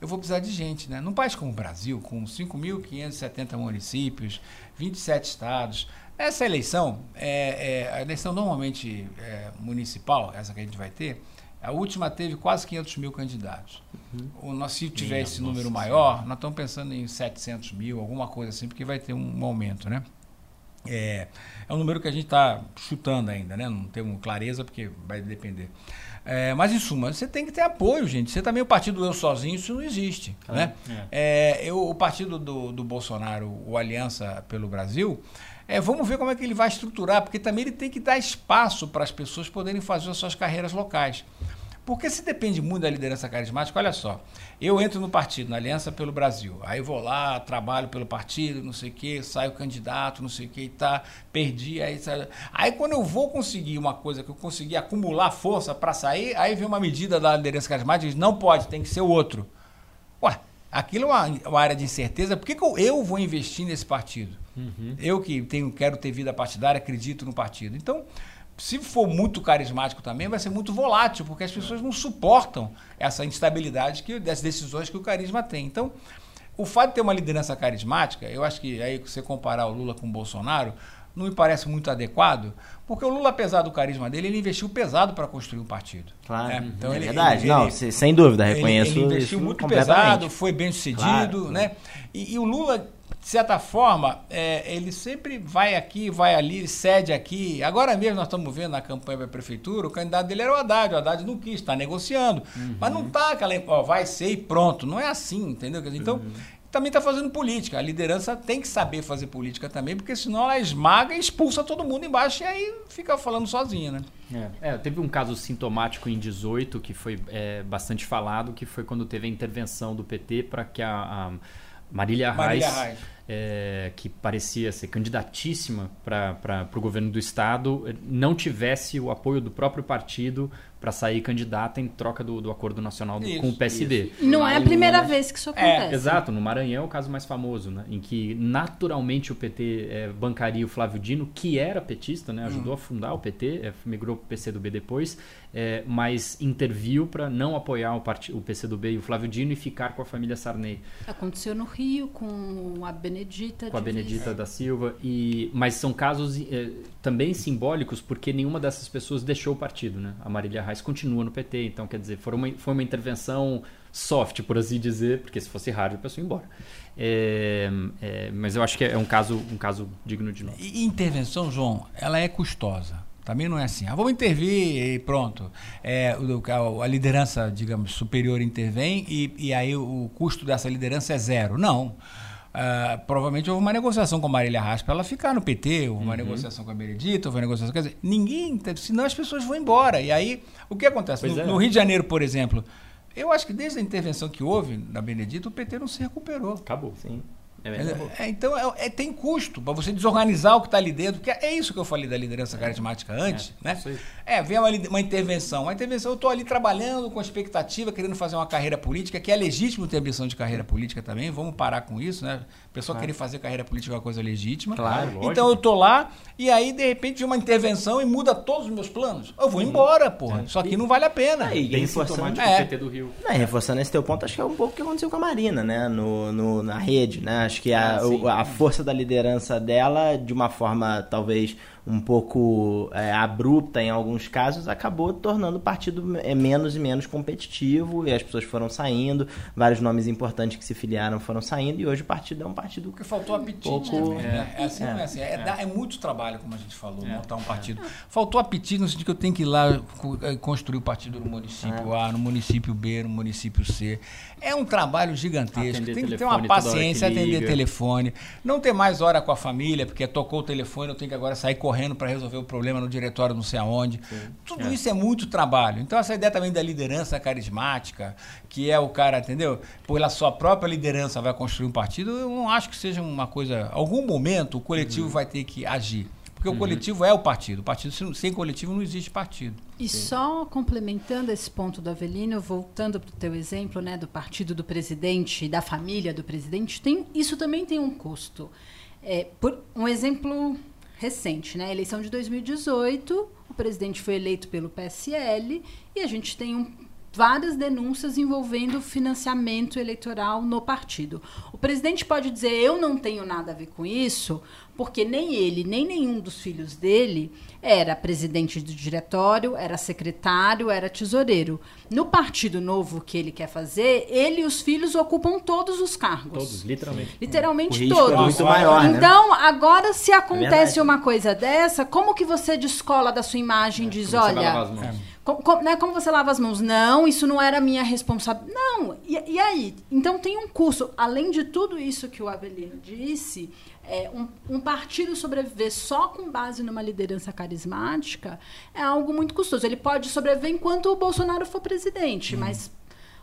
eu vou precisar de gente, né? Num país como o Brasil, com 5.570 municípios, 27 estados, essa eleição, é, é, a eleição normalmente é, municipal, essa que a gente vai ter, a última teve quase 500 mil candidatos. O nós, se tiver Minha esse número maior, nós estamos pensando em 700 mil, alguma coisa assim, porque vai ter um aumento, né? É, é um número que a gente está chutando ainda, né? Não temos clareza porque vai depender. É, mas em suma, você tem que ter apoio, gente. Você também, o partido eu sozinho, isso não existe. né? É, eu, o partido do, do Bolsonaro, o Aliança pelo Brasil, é, vamos ver como é que ele vai estruturar, porque também ele tem que dar espaço para as pessoas poderem fazer as suas carreiras locais. Porque se depende muito da liderança carismática, olha só, eu entro no partido, na Aliança pelo Brasil, aí vou lá, trabalho pelo partido, não sei o quê, saio candidato, não sei o quê e tá, perdi, aí, sai- aí quando eu vou conseguir uma coisa que eu consegui acumular força para sair, aí vem uma medida da liderança carismática e diz, não pode, tem que ser o outro. Ué, aquilo é uma, uma área de incerteza, por que, que eu, eu vou investir nesse partido? Eu que tenho, quero ter vida partidária, acredito no partido. Então, se for muito carismático também, vai ser muito volátil, porque as pessoas não suportam essa instabilidade que, das decisões que o carisma tem. Então, o fato de ter uma liderança carismática, eu acho que aí você comparar o Lula com o Bolsonaro, não me parece muito adequado, porque o Lula, apesar do carisma dele, ele investiu pesado para construir um partido. Claro. né? Então, é ele- verdade. ele- não, ele- se- sem dúvida, reconheço ele, investiu muito pesado, foi bem sucedido, Claro. né? E, e o Lula de certa forma, é, ele sempre vai aqui, vai ali, cede aqui. Agora mesmo nós estamos vendo na campanha para a prefeitura, o candidato dele era o Haddad, o Haddad não quis, está negociando. Uhum. Mas não está aquela, ó, vai ser e pronto. Não é assim, entendeu? Então, uhum. também está fazendo política. A liderança tem que saber fazer política também, porque senão ela esmaga e expulsa todo mundo embaixo e aí fica falando sozinha, né? É, é, teve um caso sintomático em 18 que foi é, bastante falado, que foi quando teve a intervenção do PT para que a, a Marília Reis, é, que parecia ser candidatíssima para o governo do estado, não tivesse o apoio do próprio partido para sair candidata em troca do, do acordo nacional do, isso, com o PSD. Isso. Não é a primeira vez que isso é, acontece. É, exato, no Maranhão é o caso mais famoso, né, em que naturalmente o PT é, bancaria o Flávio Dino, que era petista, né, ajudou hum. a fundar o PT, é, migrou para o PCdoB depois, é, mas interviu para não apoiar o, part... o PCdoB e o Flávio Dino e ficar com a família Sarney. Aconteceu no Rio com a Benedita. Com a Benedita da Silva, e, mas são casos é, também simbólicos porque nenhuma dessas pessoas deixou o partido, né? A Marília Reis continua no PT. Então, quer dizer, foi uma, foi uma intervenção soft, por assim dizer, porque se fosse hard, a pessoa ia embora. É, é, mas eu acho que é um caso, um caso digno de nós. Intervenção, João, ela é custosa. Também não é assim. Ah, vamos intervir e pronto. É, a, liderança, digamos, superior intervém e, e aí o custo dessa liderança é zero. Não. Uh, provavelmente houve uma negociação com a Marília Reis para ela ficar no PT, houve uma uhum. negociação com a Benedita, houve uma negociação. Quer dizer, ninguém. Senão as pessoas vão embora. E aí, o que acontece? No, é. no, Rio de Janeiro, por exemplo, eu acho que desde a intervenção que houve na Benedita, o PT não se recuperou. Acabou, sim. É, é, então é, é, tem custo para você desorganizar o que está ali dentro, que é isso que eu falei da liderança carismática antes, é, né? É, vem uma, uma, intervenção. Uma intervenção, eu estou ali trabalhando com expectativa, querendo fazer uma carreira política, que é legítimo ter ambição de carreira política também, vamos parar com isso, né? pessoa claro. querer fazer carreira política é uma coisa legítima. Claro, lógico. Então eu tô lá e aí, de repente, vem uma intervenção e muda todos os meus planos. Eu vou embora, porra. É. Só que não vale a pena. É, e Bem reforçando é. o PT do Rio. Não, reforçando esse teu ponto, acho que é um pouco o que aconteceu com a Marina, né? No, no na rede, né? Acho que a, ah, o, a força da liderança dela, de uma forma talvez um pouco é, abrupta em alguns casos, acabou tornando o partido é, menos e menos competitivo e as pessoas foram saindo, vários nomes importantes que se filiaram foram saindo e hoje o partido é um partido que faltou apetite. Pouco... Também, né? É assim, é. não é assim. É, é, é, muito trabalho, como a gente falou, montar um partido. Faltou apetite no sentido que eu tenho que ir lá construir o partido no município A, no município B, no município C. É um trabalho gigantesco. Atender tem que ter uma paciência, atender telefone, não ter mais hora com a família, porque tocou o telefone, eu tenho que agora sair correndo para resolver o problema no diretório não sei aonde. Sim. Tudo é. isso é muito trabalho. Então essa ideia também da liderança carismática, que é o cara, entendeu? Pela sua própria liderança vai construir um partido, eu não acho que seja uma coisa... Algum momento o coletivo uhum. vai ter que agir. Porque uhum. o coletivo é o partido. O partido sem coletivo não existe partido. E Sim. só complementando esse ponto do Avelino, voltando para o teu exemplo, né, do partido do presidente, da família do presidente, tem, isso também tem um custo. É, por um exemplo recente, né? Eleição de 2018, o presidente foi eleito pelo PSL e a gente tem um, várias denúncias envolvendo financiamento eleitoral no partido. O presidente pode dizer eu não tenho nada a ver com isso, porque nem ele, nem nenhum dos filhos dele era presidente do diretório, era secretário, era tesoureiro. No Partido Novo que ele quer fazer, ele e os filhos ocupam todos os cargos. Todos, literalmente. Literalmente todos. É muito maior, né? então, né? agora se acontece é uma coisa dessa, como que você descola da sua imagem e é, diz, olha, como, como, né, como você lava as mãos? Não, isso não era minha responsabilidade. Não, e, e aí? Então tem um curso, além de tudo isso que o Avelino disse, é, um, um, partido sobreviver só com base numa liderança carismática é algo muito custoso. Ele pode sobreviver enquanto o Bolsonaro for presidente, hum. mas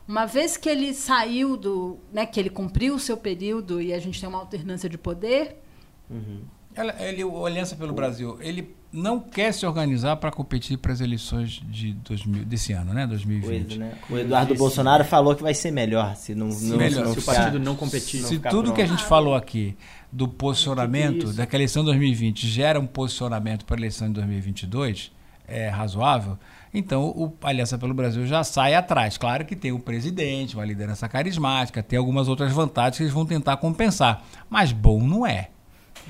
uma vez que ele saiu do. Né, que ele cumpriu o seu período e a gente tem uma alternância de poder. Uhum. Ele, o Aliança pelo Brasil, ele não quer se organizar para competir para as eleições de 2000, desse ano, né? 2020. Pois, né? O Eduardo Esse... Bolsonaro falou que vai ser melhor se não, se, não, melhor. Se, se o partido não competir. Se tudo pronto. que a gente falou aqui do posicionamento daquela eleição de 2020 gera um posicionamento para a eleição de 2022 é razoável, então o Aliança pelo Brasil já sai atrás. Claro que tem o presidente, uma liderança carismática, tem algumas outras vantagens que eles vão tentar compensar, mas bom não é.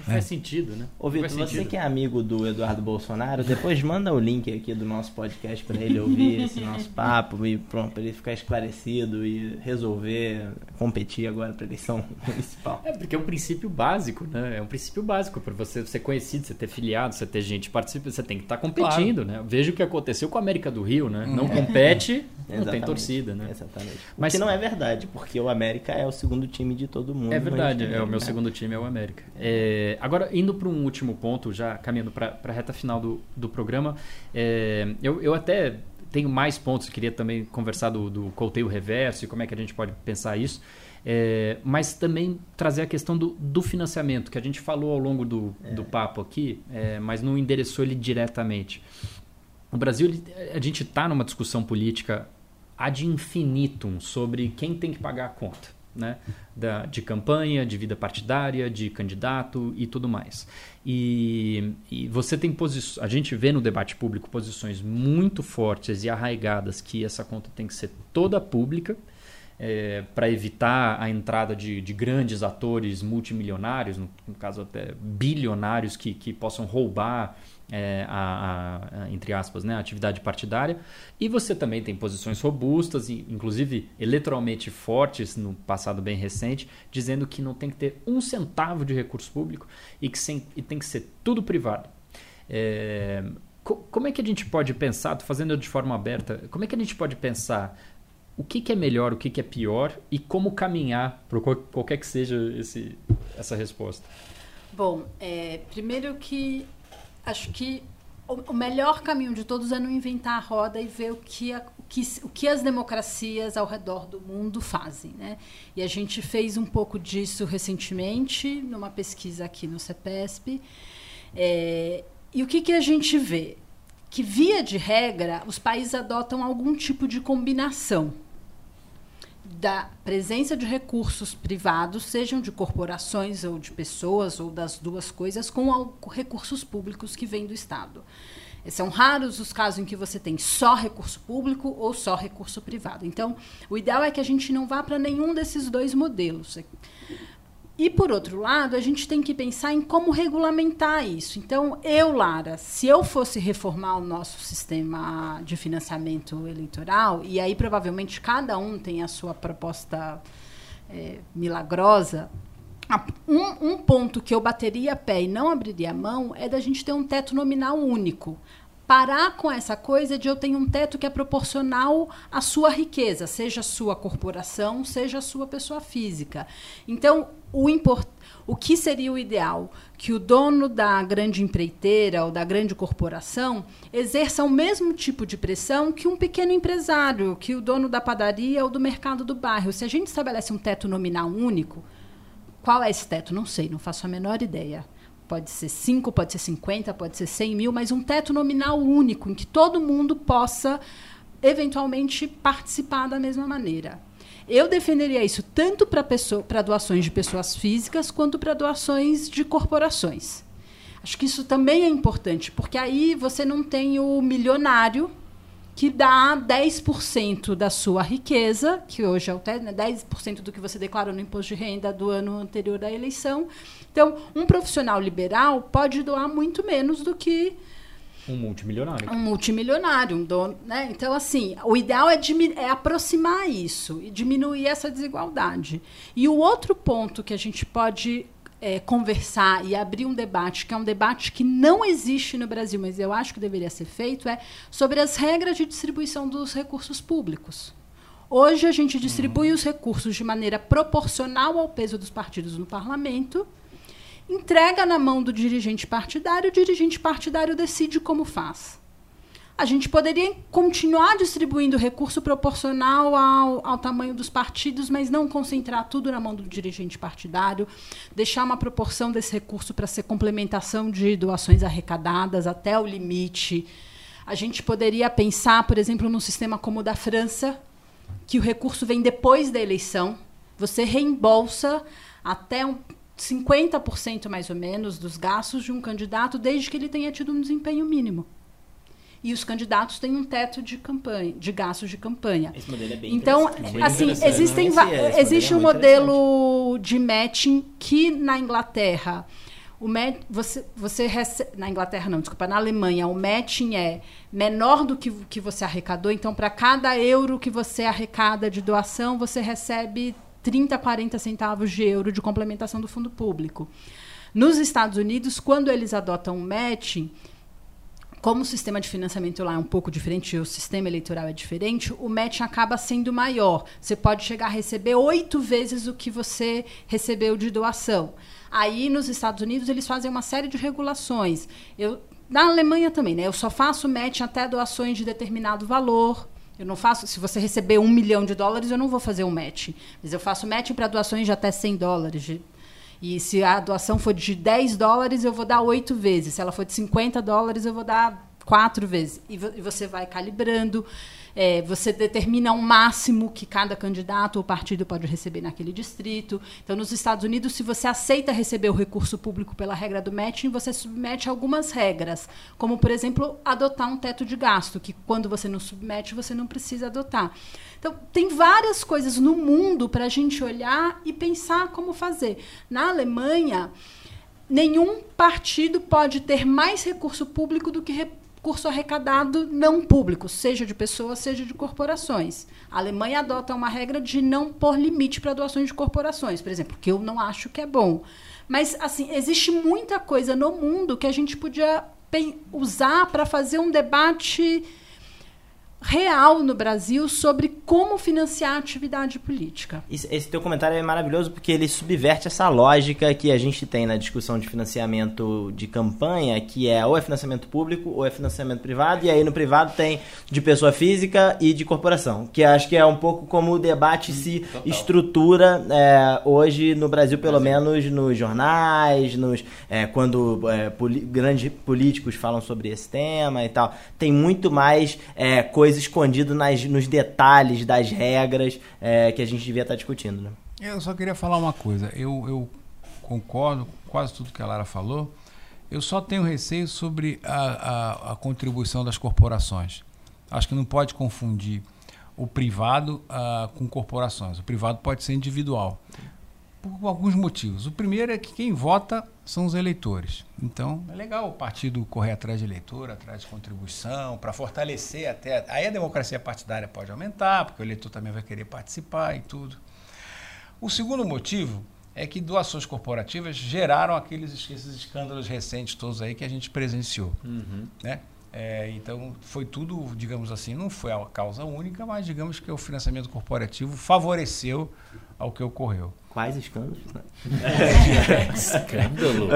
Faz é. sentido, né? Ô, Vitor, você que é amigo do Eduardo Bolsonaro, depois manda o link aqui do nosso podcast para ele ouvir esse nosso papo e pronto, para ele ficar esclarecido e resolver competir agora para eleição municipal. É, porque é um princípio básico, né? É um princípio básico para você ser conhecido, você ter filiado, você ter gente participando, você tem que estar tá competindo, claro. né? Veja o que aconteceu com a América do Rio, né? Não é. compete, não tem torcida, né? Exatamente. O Mas que não é verdade, porque o América é o segundo time de todo mundo. É verdade, é o meu segundo time é o América. É, agora, indo para um último ponto, já caminhando para a reta final do, do programa, é, eu, eu até tenho mais pontos, queria também conversar do, do colteio reverso e como é que a gente pode pensar isso. É, mas também trazer a questão do, do, financiamento, que a gente falou ao longo do, é. do papo aqui, é, mas não endereçou ele diretamente. O Brasil, a gente está numa discussão política ad infinitum sobre quem tem que pagar a conta né? Da, de campanha, de vida partidária, de candidato e tudo mais. E, e você tem posições. A gente vê no debate público posições muito fortes e arraigadas que essa conta tem que ser toda pública. É, para evitar a entrada de, de, grandes atores multimilionários, no, no caso até bilionários, que, que possam roubar é, a, a, entre aspas, né, a atividade partidária. E você também tem posições robustas, inclusive eleitoralmente fortes no passado bem recente, dizendo que não tem que ter um centavo de recurso público e que sem, e tem que ser tudo privado. É, co como é que a gente pode pensar, estou fazendo de forma aberta, como é que a gente pode pensar o que, que é melhor, o que, que é pior e como caminhar para qualquer que seja esse, essa resposta? Bom, é, primeiro que acho que o, melhor caminho de todos é não inventar a roda e ver o que, a, o, que, o que as democracias ao redor do mundo fazem. Né? E a gente fez um pouco disso recentemente, numa pesquisa aqui no CEPESP. É, e o que, que a gente vê? Que, via de regra, os países adotam algum tipo de combinação da presença de recursos privados, sejam de corporações ou de pessoas, ou das duas coisas, com recursos públicos que vêm do Estado. São raros os casos em que você tem só recurso público ou só recurso privado. Então, o ideal é que a gente não vá para nenhum desses dois modelos. E, por outro lado, a gente tem que pensar em como regulamentar isso. Então, eu, Lara, se eu fosse reformar o nosso sistema de financiamento eleitoral, e aí provavelmente cada um tem a sua proposta é, milagrosa, um, um, ponto que eu bateria pé e não abriria mão é da gente ter um teto nominal único parar com essa coisa de eu tenho um teto que é proporcional à sua riqueza, seja a sua corporação, seja a sua pessoa física. Então, o import... o que seria o ideal? Que o dono da grande empreiteira ou da grande corporação exerça o mesmo tipo de pressão que um pequeno empresário, que o dono da padaria ou do mercado do bairro. Se a gente estabelece um teto nominal único, qual é esse teto? Não sei, não faço a menor ideia pode ser 5, pode ser 50, pode ser 100 mil, mas um teto nominal único, em que todo mundo possa, eventualmente, participar da mesma maneira. Eu defenderia isso tanto para doações de pessoas físicas quanto para doações de corporações. Acho que isso também é importante, porque aí você não tem o milionário que dá 10% da sua riqueza, que hoje é o 10% né, do que você declarou no imposto de renda do ano anterior da eleição, então, um profissional liberal pode doar muito menos do que um multimilionário. Um multimilionário, um dono, né? Então, assim, o ideal é, é, aproximar isso e diminuir essa desigualdade. E o outro ponto que a gente pode é, conversar e abrir um debate, que é um debate que não existe no Brasil, mas eu acho que deveria ser feito, é sobre as regras de distribuição dos recursos públicos. Hoje a gente distribui uhum. os recursos de maneira proporcional ao peso dos partidos no parlamento entrega na mão do dirigente partidário, o dirigente partidário decide como faz. A gente poderia continuar distribuindo recurso proporcional ao, ao tamanho dos partidos, mas não concentrar tudo na mão do dirigente partidário, deixar uma proporção desse recurso para ser complementação de doações arrecadadas até o limite. A gente poderia pensar, por exemplo, num sistema como o da França, que o recurso vem depois da eleição, você reembolsa até um 50% mais ou menos dos gastos de um candidato desde que ele tenha tido um desempenho mínimo. E os candidatos têm um teto de campanha, de gastos de campanha. Esse modelo é bem Então, assim, existem esse existe um modelo de matching que na Inglaterra o match, você, você recebe, na Inglaterra não, desculpa, na Alemanha, o matching é menor do que, que você arrecadou, então para cada euro que você arrecada de doação, você recebe 30, 40 centavos de euro de complementação do fundo público. Nos Estados Unidos, quando eles adotam o matching, como o sistema de financiamento lá é um pouco diferente, o sistema eleitoral é diferente, o match acaba sendo maior. Você pode chegar a receber oito vezes o que você recebeu de doação. Aí, nos Estados Unidos, eles fazem uma série de regulações. Eu, na Alemanha também, né? Eu só faço match até doações de determinado valor. Eu não faço. Se você receber um milhão de dólares, eu não vou fazer um match. Mas eu faço match para doações de até 100 dólares. E se a doação for de 10 dólares, eu vou dar oito vezes. Se ela for de 50 dólares, eu vou dar quatro vezes. E, e você vai calibrando. É, você determina um máximo que cada candidato ou partido pode receber naquele distrito. Então, nos Estados Unidos, se você aceita receber o recurso público pela regra do matching, você submete algumas regras, como, por exemplo, adotar um teto de gasto, que quando você não submete, você não precisa adotar. Então, tem várias coisas no mundo para a gente olhar e pensar como fazer. Na Alemanha, nenhum partido pode ter mais recurso público do que curso arrecadado não público, seja de pessoas, seja de corporações. A Alemanha adota uma regra de não pôr limite para doações de corporações, por exemplo, que eu não acho que é bom. Mas, assim, existe muita coisa no mundo que a gente podia usar para fazer um debate real no Brasil sobre como financiar a atividade política. Esse teu comentário é maravilhoso porque ele subverte essa lógica que a gente tem na discussão de financiamento de campanha, que é ou é financiamento público ou é financiamento privado, e aí no privado tem de pessoa física e de corporação, que acho que é um pouco como o debate se Total. estrutura é, hoje no Brasil, pelo Brasil. menos nos jornais, nos, é, quando é, grandes políticos falam sobre esse tema e tal. Tem muito mais é, coisa coisa escondida nas, nos detalhes das regras é, que a gente devia estar discutindo. Né? Eu só queria falar uma coisa. Eu, eu concordo com quase tudo que a Lara falou. Eu só tenho receio sobre a, a, a contribuição das corporações. Acho que não pode confundir o privado uh, com corporações. O privado pode ser individual por alguns motivos. O primeiro é que quem vota são os eleitores. Então, é legal o partido correr atrás de eleitor, atrás de contribuição, para fortalecer até. Aí a democracia partidária pode aumentar, porque o eleitor também vai querer participar e tudo. O segundo motivo é que doações corporativas geraram aqueles esses escândalos recentes todos aí que a gente presenciou. Uhum. Né? É, então, foi tudo, digamos assim, não foi a causa única, mas digamos que o financiamento corporativo favoreceu ao que ocorreu. Quais escândalos? Escândalo?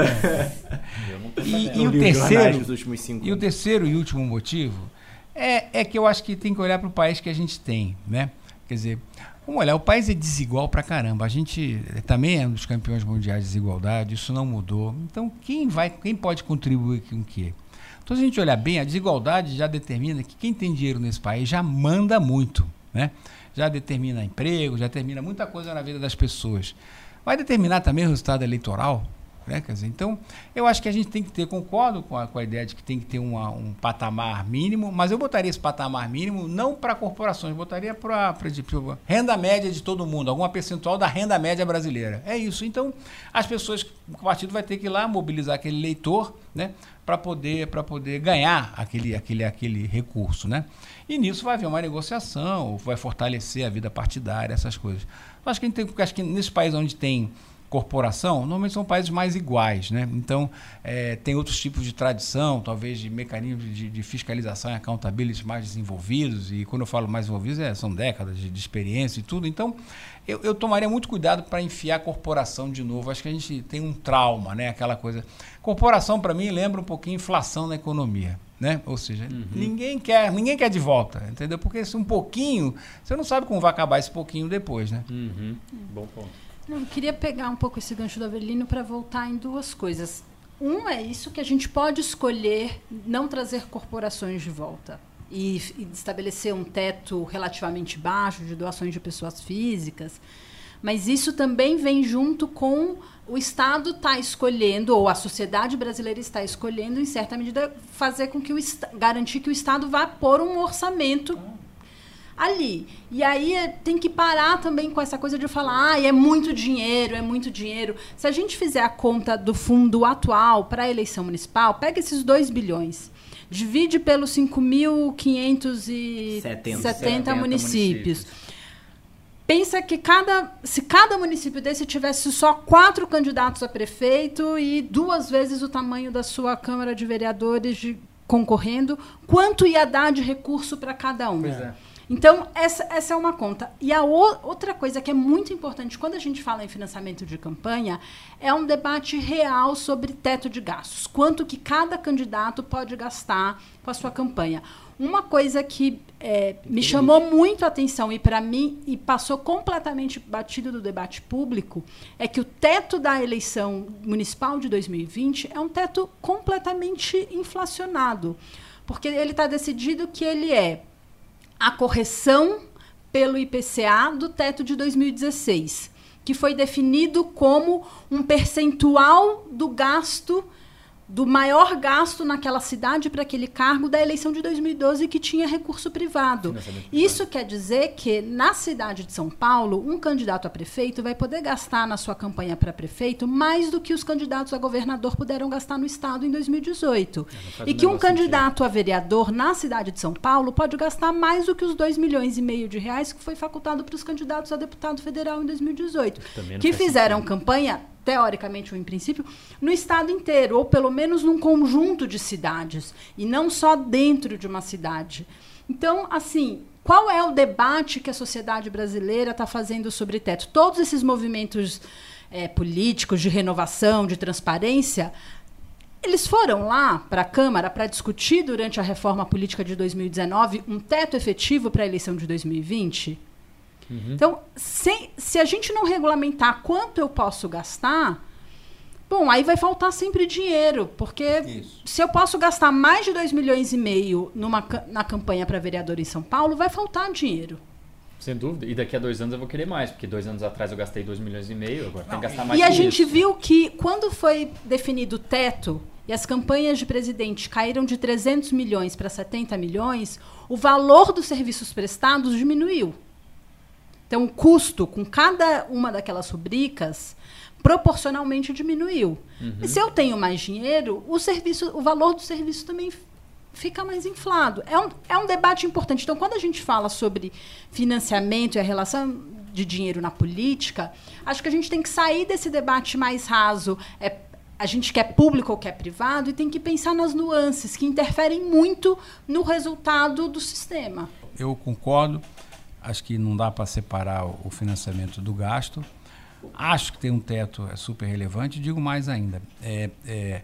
e, e, o terceiro, e o terceiro e último motivo é, é que eu acho que tem que olhar para o país que a gente tem, né? Quer dizer, vamos olhar, o país é desigual para caramba. A gente também é um dos campeões mundiais de desigualdade, isso não mudou. Então, quem vai, quem pode contribuir com o quê? Então, se a gente olhar bem, a desigualdade já determina que quem tem dinheiro nesse país já manda muito, né? Já determina emprego, já determina muita coisa na vida das pessoas. Vai determinar também o resultado eleitoral. Né? Dizer, então, eu acho que a gente tem que ter, concordo com a, com a ideia de que tem que ter uma, um patamar mínimo, mas eu botaria esse patamar mínimo não para corporações, botaria para renda média de todo mundo, alguma percentual da renda média brasileira. É isso. Então, as pessoas, o partido vai ter que ir lá mobilizar aquele leitor né, para poder, poder ganhar aquele, aquele, aquele recurso. Né? E nisso vai haver uma negociação, vai fortalecer a vida partidária, essas coisas. Acho que, tem, acho que nesse país onde tem corporação, normalmente são países mais iguais, né? Então, é, tem outros tipos de tradição, talvez de mecanismos de, de, fiscalização e accountability mais desenvolvidos, e quando eu falo mais desenvolvidos, é, são décadas de, de, experiência e tudo. Então, eu, eu tomaria muito cuidado para enfiar a corporação de novo. Acho que a gente tem um trauma, né? Aquela coisa. Corporação, para mim, lembra um pouquinho inflação na economia. Né? Ou seja, uhum. ninguém quer, ninguém quer de volta, entendeu? Porque esse um pouquinho, você não sabe como vai acabar esse pouquinho depois, né? Uhum. Bom ponto. Não, eu queria pegar um pouco esse gancho do Avelino para voltar em duas coisas. Um é isso que a gente pode escolher não trazer corporações de volta e, e estabelecer um teto relativamente baixo de doações de pessoas físicas. Mas isso também vem junto com o Estado está escolhendo, ou a sociedade brasileira está escolhendo, em certa medida, fazer com que o garantir que o Estado vá pôr um orçamento ali. E aí é, tem que parar também com essa coisa de falar, ah, é muito dinheiro, é muito dinheiro. Se a gente fizer a conta do fundo atual para a eleição municipal, pega esses 2 bilhões, divide pelos 5.570 municípios. municípios. Pensa que cada, se cada município desse tivesse só quatro candidatos a prefeito e duas vezes o tamanho da sua Câmara de Vereadores de, concorrendo, quanto ia dar de recurso para cada um? Pois é. Então, essa, essa é uma conta. E a o, outra coisa que é muito importante quando a gente fala em financiamento de campanha é um debate real sobre teto de gastos. Quanto que cada candidato pode gastar com a sua campanha. Uma coisa que é, me chamou muito a atenção e para mim e passou completamente batido do debate público é que o teto da eleição municipal de 2020 é um teto completamente inflacionado, porque ele está decidido que ele é a correção pelo IPCA do teto de 2016, que foi definido como um percentual do gasto do maior gasto naquela cidade para aquele cargo da eleição de 2012 que tinha recurso privado. Isso quer dizer que na cidade de São Paulo, um candidato a prefeito vai poder gastar na sua campanha para prefeito mais do que os candidatos a governador puderam gastar no estado em 2018. É, e que um candidato sentido. a vereador na cidade de São Paulo pode gastar mais do que os 2 milhões e meio de reais que foi facultado para os candidatos a deputado federal em 2018, que fizeram sentido. campanha teoricamente ou em princípio, no estado inteiro, ou pelo menos num conjunto de cidades, e não só dentro de uma cidade. Então, assim, qual é o debate que a sociedade brasileira está fazendo sobre teto? Todos esses movimentos é, políticos de renovação, de transparência, eles foram lá para a Câmara para discutir durante a reforma política de 2019 um teto efetivo para a eleição de 2020? Uhum. Então, se, se a gente não regulamentar quanto eu posso gastar, bom, aí vai faltar sempre dinheiro, porque Isso. se eu posso gastar mais de 2 milhões e meio numa, na campanha para vereador em São Paulo, vai faltar dinheiro. Sem dúvida. E daqui a dois anos eu vou querer mais, porque dois anos atrás eu gastei 2 milhões e meio, agora tem que gastar mais E a gente isso. viu que quando foi definido o teto e as campanhas de presidente caíram de 300 milhões para 70 milhões, o valor dos serviços prestados diminuiu. Então, o custo com cada uma daquelas rubricas proporcionalmente diminuiu. Uhum. E se eu tenho mais dinheiro, o serviço, o valor do serviço também fica mais inflado. É um, é um debate importante. Então, quando a gente fala sobre financiamento e a relação de dinheiro na política, acho que a gente tem que sair desse debate mais raso. É, a gente quer público ou quer privado e tem que pensar nas nuances que interferem muito no resultado do sistema. Eu concordo acho que não dá para separar o financiamento do gasto. Acho que ter um teto é super relevante. Digo mais ainda, é, é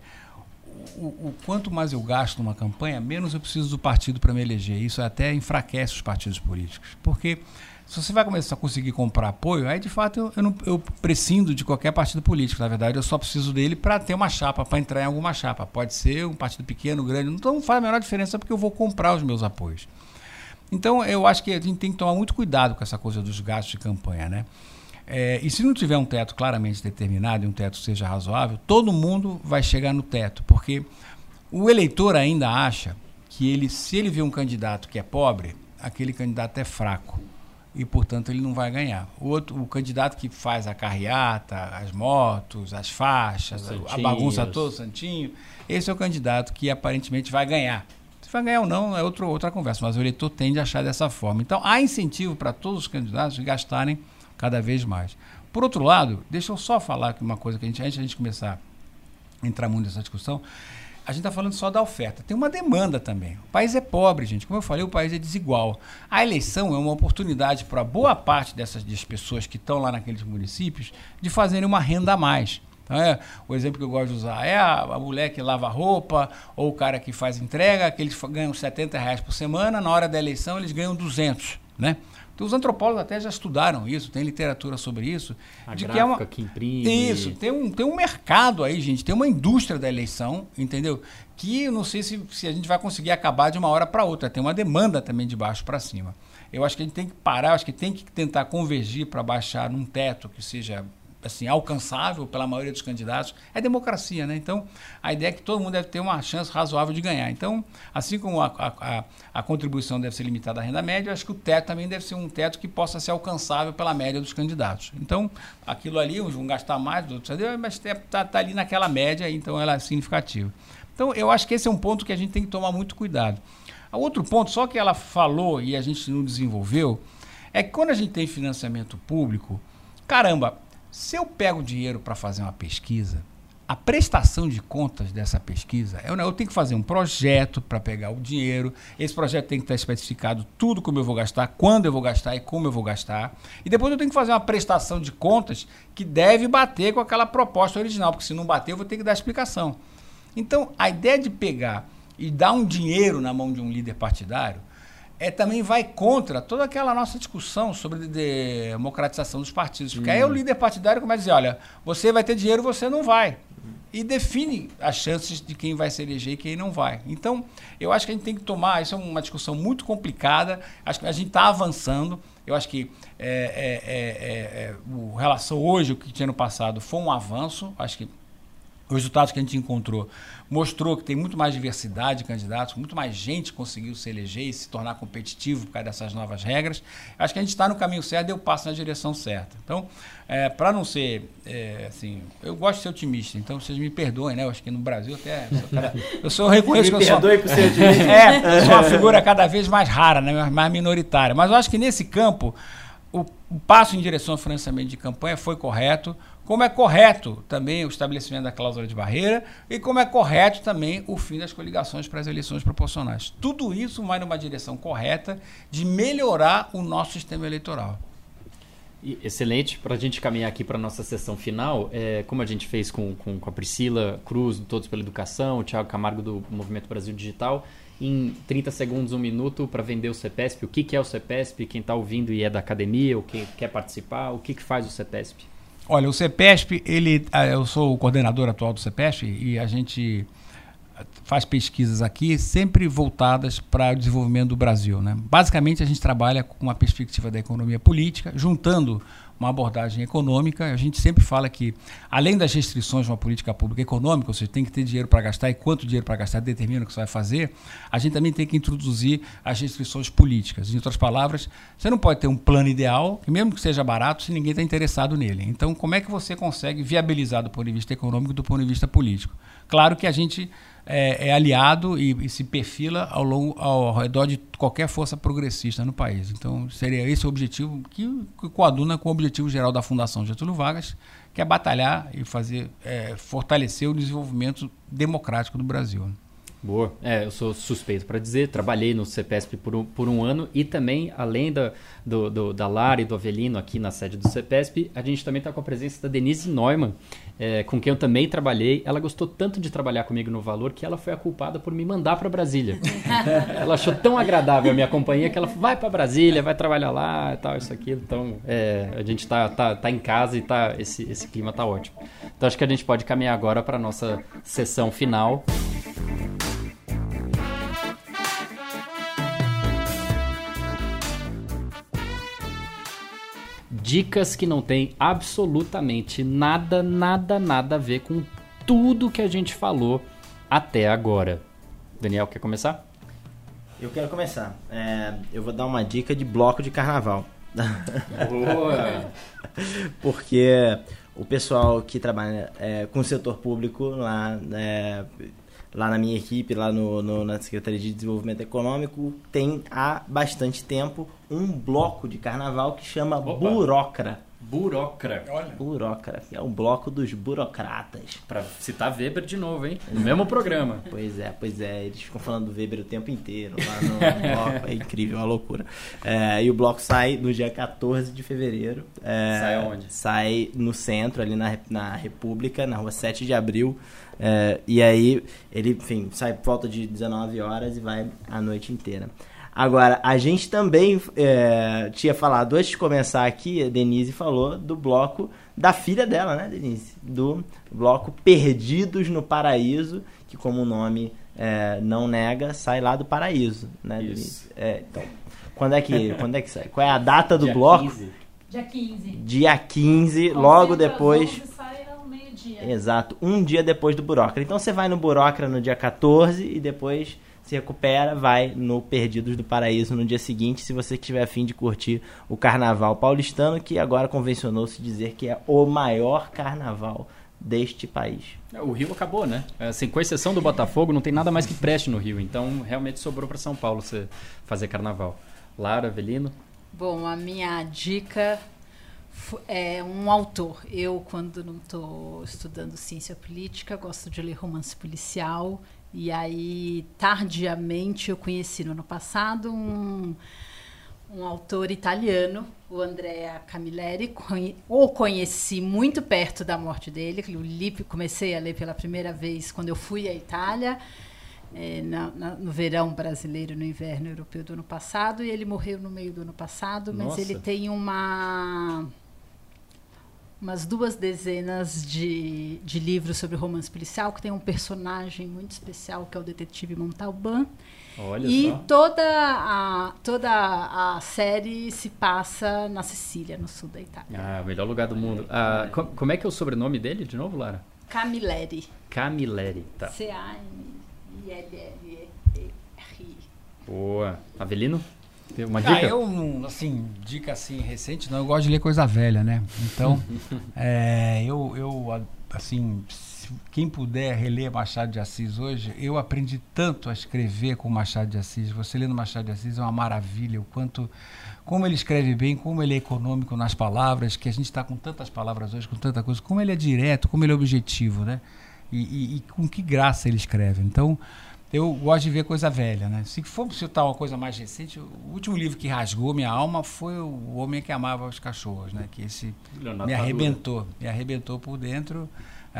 o, o, quanto mais eu gasto numa campanha, menos eu preciso do partido para me eleger. Isso até enfraquece os partidos políticos. Porque se você vai começar a conseguir comprar apoio, aí de fato eu, eu, não, eu prescindo de qualquer partido político. Na verdade, eu só preciso dele para ter uma chapa, para entrar em alguma chapa. Pode ser um partido pequeno, grande, não faz a menor diferença porque eu vou comprar os meus apoios. Então, eu acho que a gente tem que tomar muito cuidado com essa coisa dos gastos de campanha, né? É, e se não tiver um teto claramente determinado e um teto seja razoável, todo mundo vai chegar no teto, porque o eleitor ainda acha que ele, se ele vê um candidato que é pobre, aquele candidato é fraco e, portanto, ele não vai ganhar. O outro, o candidato que faz a carreata, as motos, as faixas, a bagunça toda, o santinho, esse é o candidato que aparentemente vai ganhar vai ganhar ou não é outro, outra conversa, mas o eleitor tende a achar dessa forma. Então, há incentivo para todos os candidatos gastarem cada vez mais. Por outro lado, deixa eu só falar uma coisa que a gente, antes de a gente começar a entrar muito nessa discussão, a gente está falando só da oferta. Tem uma demanda também. O país é pobre, gente. Como eu falei, o país é desigual. A eleição é uma oportunidade para boa parte dessas pessoas que estão lá naqueles municípios de fazerem uma renda a mais. É, o exemplo que eu gosto de usar é a, a, mulher que lava roupa ou o cara que faz entrega, que eles ganham 70 reais por semana, na hora da eleição eles ganham 200, né? Então, os antropólogos até já estudaram isso, tem literatura sobre isso. A de que é uma que imprime. Isso, tem um, tem um mercado aí, gente, tem uma indústria da eleição, entendeu? Que não sei se, se a gente vai conseguir acabar de uma hora para outra, tem uma demanda também de baixo para cima. Eu acho que a gente tem que parar, acho que tem que tentar convergir para baixar num teto que seja assim, alcançável pela maioria dos candidatos, é democracia, né? Então, a ideia é que todo mundo deve ter uma chance razoável de ganhar. Então, assim como a, a, a contribuição deve ser limitada à renda média, acho que o teto também deve ser um teto que possa ser alcançável pela média dos candidatos. Então, aquilo ali, uns vão gastar mais, outros, mas está tá ali naquela média, então ela é significativa. Então, eu acho que esse é um ponto que a gente tem que tomar muito cuidado. Outro ponto, só que ela falou e a gente não desenvolveu, é que quando a gente tem financiamento público, caramba, se eu pego dinheiro para fazer uma pesquisa, a prestação de contas dessa pesquisa, eu, eu tenho que fazer um projeto para pegar o dinheiro. Esse projeto tem que estar especificado tudo como eu vou gastar, quando eu vou gastar e como eu vou gastar. E depois eu tenho que fazer uma prestação de contas que deve bater com aquela proposta original, porque se não bater, eu vou ter que dar explicação. Então, a ideia de pegar e dar um dinheiro na mão de um líder partidário é, também vai contra toda aquela nossa discussão sobre democratização dos partidos. Porque hum. aí o líder partidário começa a dizer, olha, você vai ter dinheiro, você não vai. E define as chances de quem vai se eleger e quem não vai. Então, eu acho que a gente tem que tomar, isso é uma discussão muito complicada, acho que a gente está avançando, eu acho que é, é, é, é, o relação hoje, o que tinha no passado, foi um avanço, acho que os resultados que a gente encontrou mostrou que tem muito mais diversidade de candidatos, muito mais gente conseguiu se eleger e se tornar competitivo por causa dessas novas regras. Acho que a gente está no caminho certo, deu passo na direção certa. Então, é, para não ser é, assim, eu gosto de ser otimista, então vocês me perdoem, né? Eu acho que no Brasil até eu sou eu reconheço me que eu sou, por ser otimista. é, sou uma figura cada vez mais rara, né? mais minoritária. Mas eu acho que nesse campo o, o passo em direção ao financiamento de campanha foi correto como é correto também o estabelecimento da cláusula de barreira e como é correto também o fim das coligações para as eleições proporcionais. Tudo isso vai numa direção correta de melhorar o nosso sistema eleitoral. Excelente. Para a gente caminhar aqui para a nossa sessão final, é, como a gente fez com, com, com, a Priscila Cruz, do Todos pela Educação, o Thiago Camargo, do Movimento Brasil Digital, em 30 segundos, um minuto, para vender o CEPESP. O que, que é o CEPESP? Quem está ouvindo e é da academia, ou quem quer participar, o que, que faz o CEPESP? Olha, o CEPESP, ele, ah, eu sou o coordenador atual do CEPESP e a gente faz pesquisas aqui sempre voltadas para o desenvolvimento do Brasil. Né? Basicamente, a gente trabalha com uma perspectiva da economia política, juntando uma abordagem econômica. A gente sempre fala que, além das restrições de uma política pública econômica, seja, tem que ter dinheiro para gastar e quanto dinheiro para gastar determina o que você vai fazer, a gente também tem que introduzir as restrições políticas. Em outras palavras, você não pode ter um plano ideal, que mesmo que seja barato, se ninguém está interessado nele. Então, como é que você consegue viabilizar do ponto de vista econômico do ponto de vista político? Claro que a gente é, é aliado e, e, se perfila ao, longo, ao redor de qualquer força progressista no país. Então, seria esse o objetivo que, que coaduna com o objetivo geral da Fundação Getúlio Vargas, que é batalhar e fazer é, fortalecer o desenvolvimento democrático do Brasil. Boa. É, eu sou suspeito para dizer, trabalhei no CEPESP por um, por um ano e também, além da, do, do, da Lara e do Avelino aqui na sede do CEPESP, a gente também está com a presença da Denise Neumann, é, com quem eu também trabalhei. Ela gostou tanto de trabalhar comigo no Valor que ela foi a culpada por me mandar para Brasília. ela achou tão agradável a minha companhia que ela falou, vai para Brasília, vai trabalhar lá e tal, isso aqui. Então, é, a gente está tá, tá em casa e tá, esse, esse clima está ótimo. Então, acho que a gente pode caminhar agora para a nossa sessão final. Dicas que não tem absolutamente nada, nada, nada a ver com tudo que a gente falou até agora. Daniel, quer começar? Eu quero começar. É, eu vou dar uma dica de bloco de carnaval. Boa! Porque o pessoal que trabalha é, com o setor público lá, é, lá na minha equipe, lá no, no, na Secretaria de Desenvolvimento Econômico, tem há bastante tempo um bloco de carnaval que chama Opa. Burocra. Burocra. Olha. Burocra. É um bloco dos burocratas. Pra citar Weber de novo, hein? No mesmo programa. Pois é, pois é. Eles ficam falando do Weber o tempo inteiro lá no bloco. É incrível, é uma loucura. É, e o bloco sai no dia 14 de fevereiro. É, sai onde? Sai no centro, ali na, na República, na rua 7 de abril. É, e aí ele, enfim, sai por volta de 19 horas e vai a noite inteira. Agora, a gente também é, tinha falado, antes de começar aqui, a Denise falou do bloco da filha dela, né, Denise? Do bloco Perdidos no Paraíso, que como o nome é, não nega, sai lá do paraíso, né, Isso. Denise? É, então, quando é que, quando é que sai? Qual é a data do Dia bloco? 15. Dia 15. Dia 15, logo Concentra depois. Às 11 sai ao meio-dia. Exato, um dia depois do Burocra. Então você vai no Burocra no dia 14 e depois se recupera, vai no Perdidos do Paraíso no dia seguinte, se você tiver afim de curtir o carnaval paulistano, que agora convencionou-se dizer que é o maior carnaval deste país. É, O Rio acabou, né? Assim, com exceção do Botafogo, não tem nada mais que preste no Rio. Então, realmente sobrou para São Paulo você fazer carnaval. Lara, Avelino. Bom, a minha dica é um autor. Eu, quando não estou estudando ciência política, gosto de ler romance policial. E aí, tardiamente, eu conheci no ano passado um, um autor italiano, o Andrea Camilleri. O conheci muito perto da morte dele. Eu li, comecei a ler pela primeira vez quando eu fui à Itália é, na- na- no verão brasileiro, no inverno europeu do ano passado, e ele morreu no meio do ano passado, mas Nossa. ele tem uma umas duas dezenas de, de livros sobre romance policial, que tem um personagem muito especial, que é o detetive Montalban. Olha e só. toda a, toda a série se passa na Sicília, no sul da Itália. Ah, o melhor lugar do mundo. Ah, co- como é que é o sobrenome dele, de novo, Lara? Camilleri. Camilleri. Tá. C-A-M-I-L-L-E-R. Boa. Avelino? Tem uma Ah, dica? eu não, assim, dica assim recente, não, eu gosto de ler coisa velha, né? Então, é, eu, eu, assim, quem puder reler Machado de Assis hoje, eu aprendi tanto a escrever com Machado de Assis. Você lendo Machado de Assis é uma maravilha, o quanto, como ele escreve bem, como ele é econômico nas palavras, que a gente está com tantas palavras hoje, com tanta coisa, como ele é direto, como ele é objetivo, né? E, e- e com que graça ele escreve. Então, eu gosto de ver coisa velha, né? Se for citar uma coisa mais recente, o último livro que rasgou minha alma foi O Homem que Amava os Cachorros, né? Que esse Leonardo me Padura. arrebentou, me arrebentou por dentro.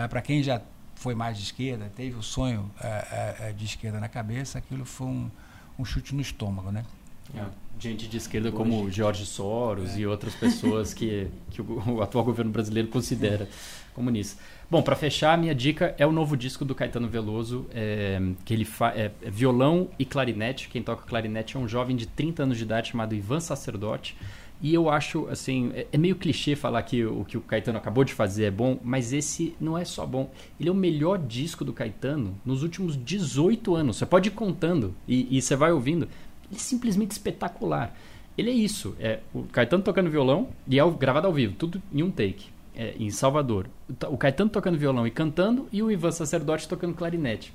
Para quem já foi mais de esquerda, teve o sonho eh, eh, de esquerda na cabeça, aquilo foi um, um chute no estômago, né? É, Gente de esquerda como Jorge Soros e outras pessoas que, que o, o atual governo brasileiro considera comunistas. Bom, para fechar, minha dica é o novo disco do Caetano Veloso, é, que ele fa é, é violão e clarinete. Quem toca clarinete é um jovem de 30 anos de idade chamado Ivan Sacerdote. E eu acho, assim, é, é meio clichê falar que o que o Caetano acabou de fazer é bom, mas esse não é só bom. Ele é o melhor disco do Caetano nos últimos 18 anos. Você pode ir contando e, e você vai ouvindo. Ele é simplesmente espetacular. Ele é isso, é o Caetano tocando violão e é gravado ao vivo, tudo em um take, é, em Salvador. O Ta- O Caetano tocando violão e cantando e o Ivan Sacerdote tocando clarinete.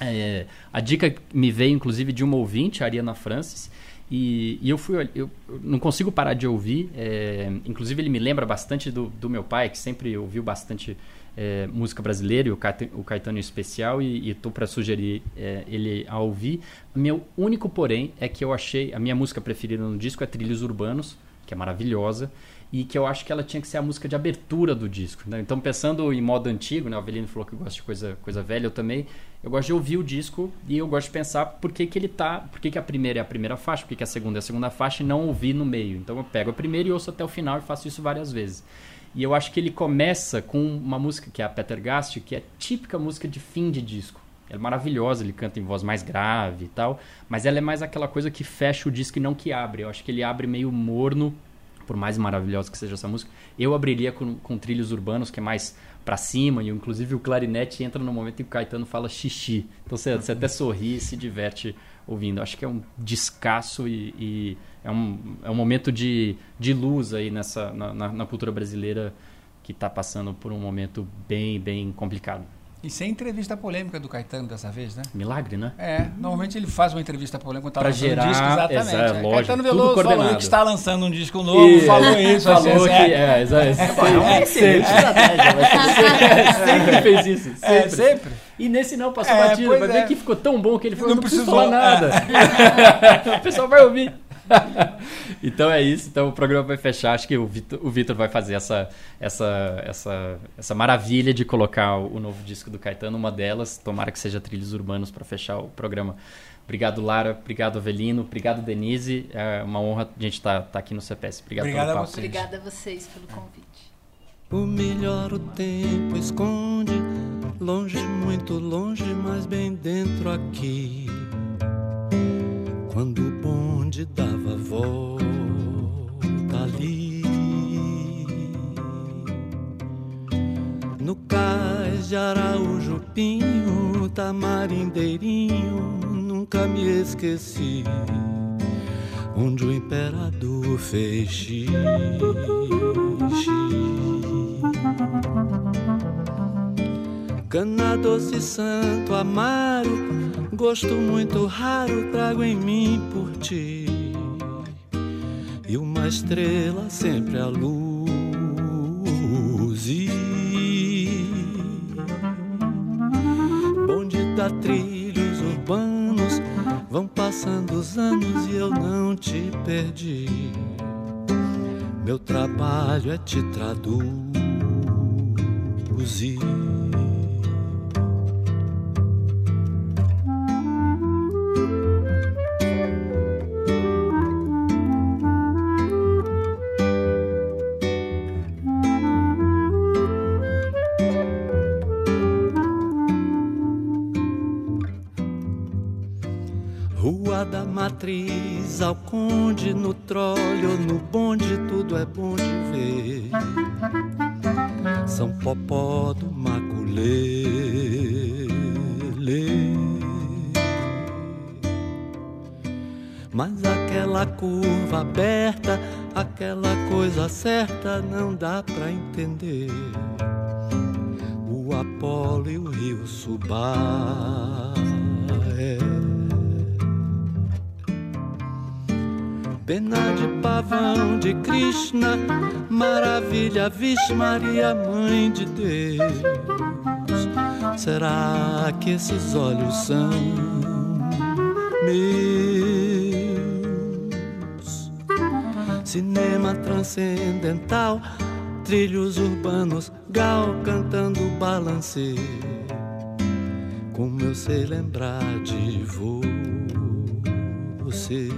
É, a dica me veio, inclusive, de uma ouvinte, a Ariana Francis, e, e eu fui, eu não consigo parar de ouvir. é, inclusive, ele me lembra bastante do, do meu pai, que sempre ouviu bastante é, música brasileira, e o Caetano, o Caetano em especial, e estou para sugerir é, ele a ouvir. Meu único porém é que eu achei, a minha música preferida no disco é Trilhos Urbanos, que é maravilhosa, e que eu acho que ela tinha que ser a música de abertura do disco. né? Então, pensando em modo antigo, né? o Avelino falou que gosta de coisa, coisa velha, eu também. Eu gosto de ouvir o disco e eu gosto de pensar por que, que ele tá. Por que, que a primeira é a primeira faixa, por que, que a segunda é a segunda faixa e não ouvir no meio. Então eu pego a primeira e ouço até o final e faço isso várias vezes. E eu acho que ele começa com uma música que é a Peter Gast, que é típica música de fim de disco. Ela é maravilhosa, ele canta em voz mais grave e tal, mas ela é mais aquela coisa que fecha o disco e não que abre. Eu acho que ele abre meio morno, por mais maravilhosa que seja essa música. Eu abriria com, com trilhos urbanos, que é mais pra cima, e inclusive o clarinete entra no momento em que o Caetano fala xixi. Então você, você até sorri e se diverte ouvindo. Acho que é um descasso e, e é, um, é um momento de, de luz aí nessa, na, na, na cultura brasileira que está passando por um momento bem, bem complicado. E sem entrevista polêmica do Caetano dessa vez, né? Milagre, né? É, normalmente ele faz uma entrevista polêmica quando tá Pra lançando gerar- um disco, exatamente. exato, É, lógico, Caetano Veloso falou que está lançando um disco novo, E- falou isso, falou assim, que é, é, exa- É sempre, fez isso. Sempre. é, sempre. E nesse não, passou É, batido. Vai é. ver que ficou tão bom que ele falou, Não não, preciso precisou, falar é. nada. o pessoal vai ouvir. então é isso. Então o programa vai fechar. Acho que o Vitor, o Vitor vai fazer essa, essa, essa, essa maravilha de colocar o, novo disco do Caetano, uma delas. Tomara que seja Trilhos Urbanos para fechar o programa. Obrigado, Lara. Obrigado, Avelino. Obrigado, Denise. É uma honra a gente estar aqui no CPS. Obrigado Obrigado a pelo papo. Obrigada a vocês pelo convite. O melhor o tempo esconde, longe, muito longe, mas bem dentro aqui. Quando onde dava volta ali. No cais de Araújo Pinho, tamarindeirinho, nunca me esqueci. Onde o imperador fez xixi. Cana doce santo amaro, gosto muito raro trago em mim por ti. E uma estrela sempre a luz. Bonde da trilhos urbanos, vão passando os anos e eu não te perdi. Meu trabalho é te traduzir. Matriz ao conde no trolho, no bonde tudo é bom de ver. São Popó do Maculele. Mas aquela curva aberta, aquela coisa certa não dá pra entender. O Apolo e o Rio Subá. Pena de pavão de Krishna, maravilha, Vixe Maria, Mãe de Deus. Será que esses olhos são meus? Cinema transcendental, trilhos urbanos, gal cantando balancê. Como eu sei lembrar de você.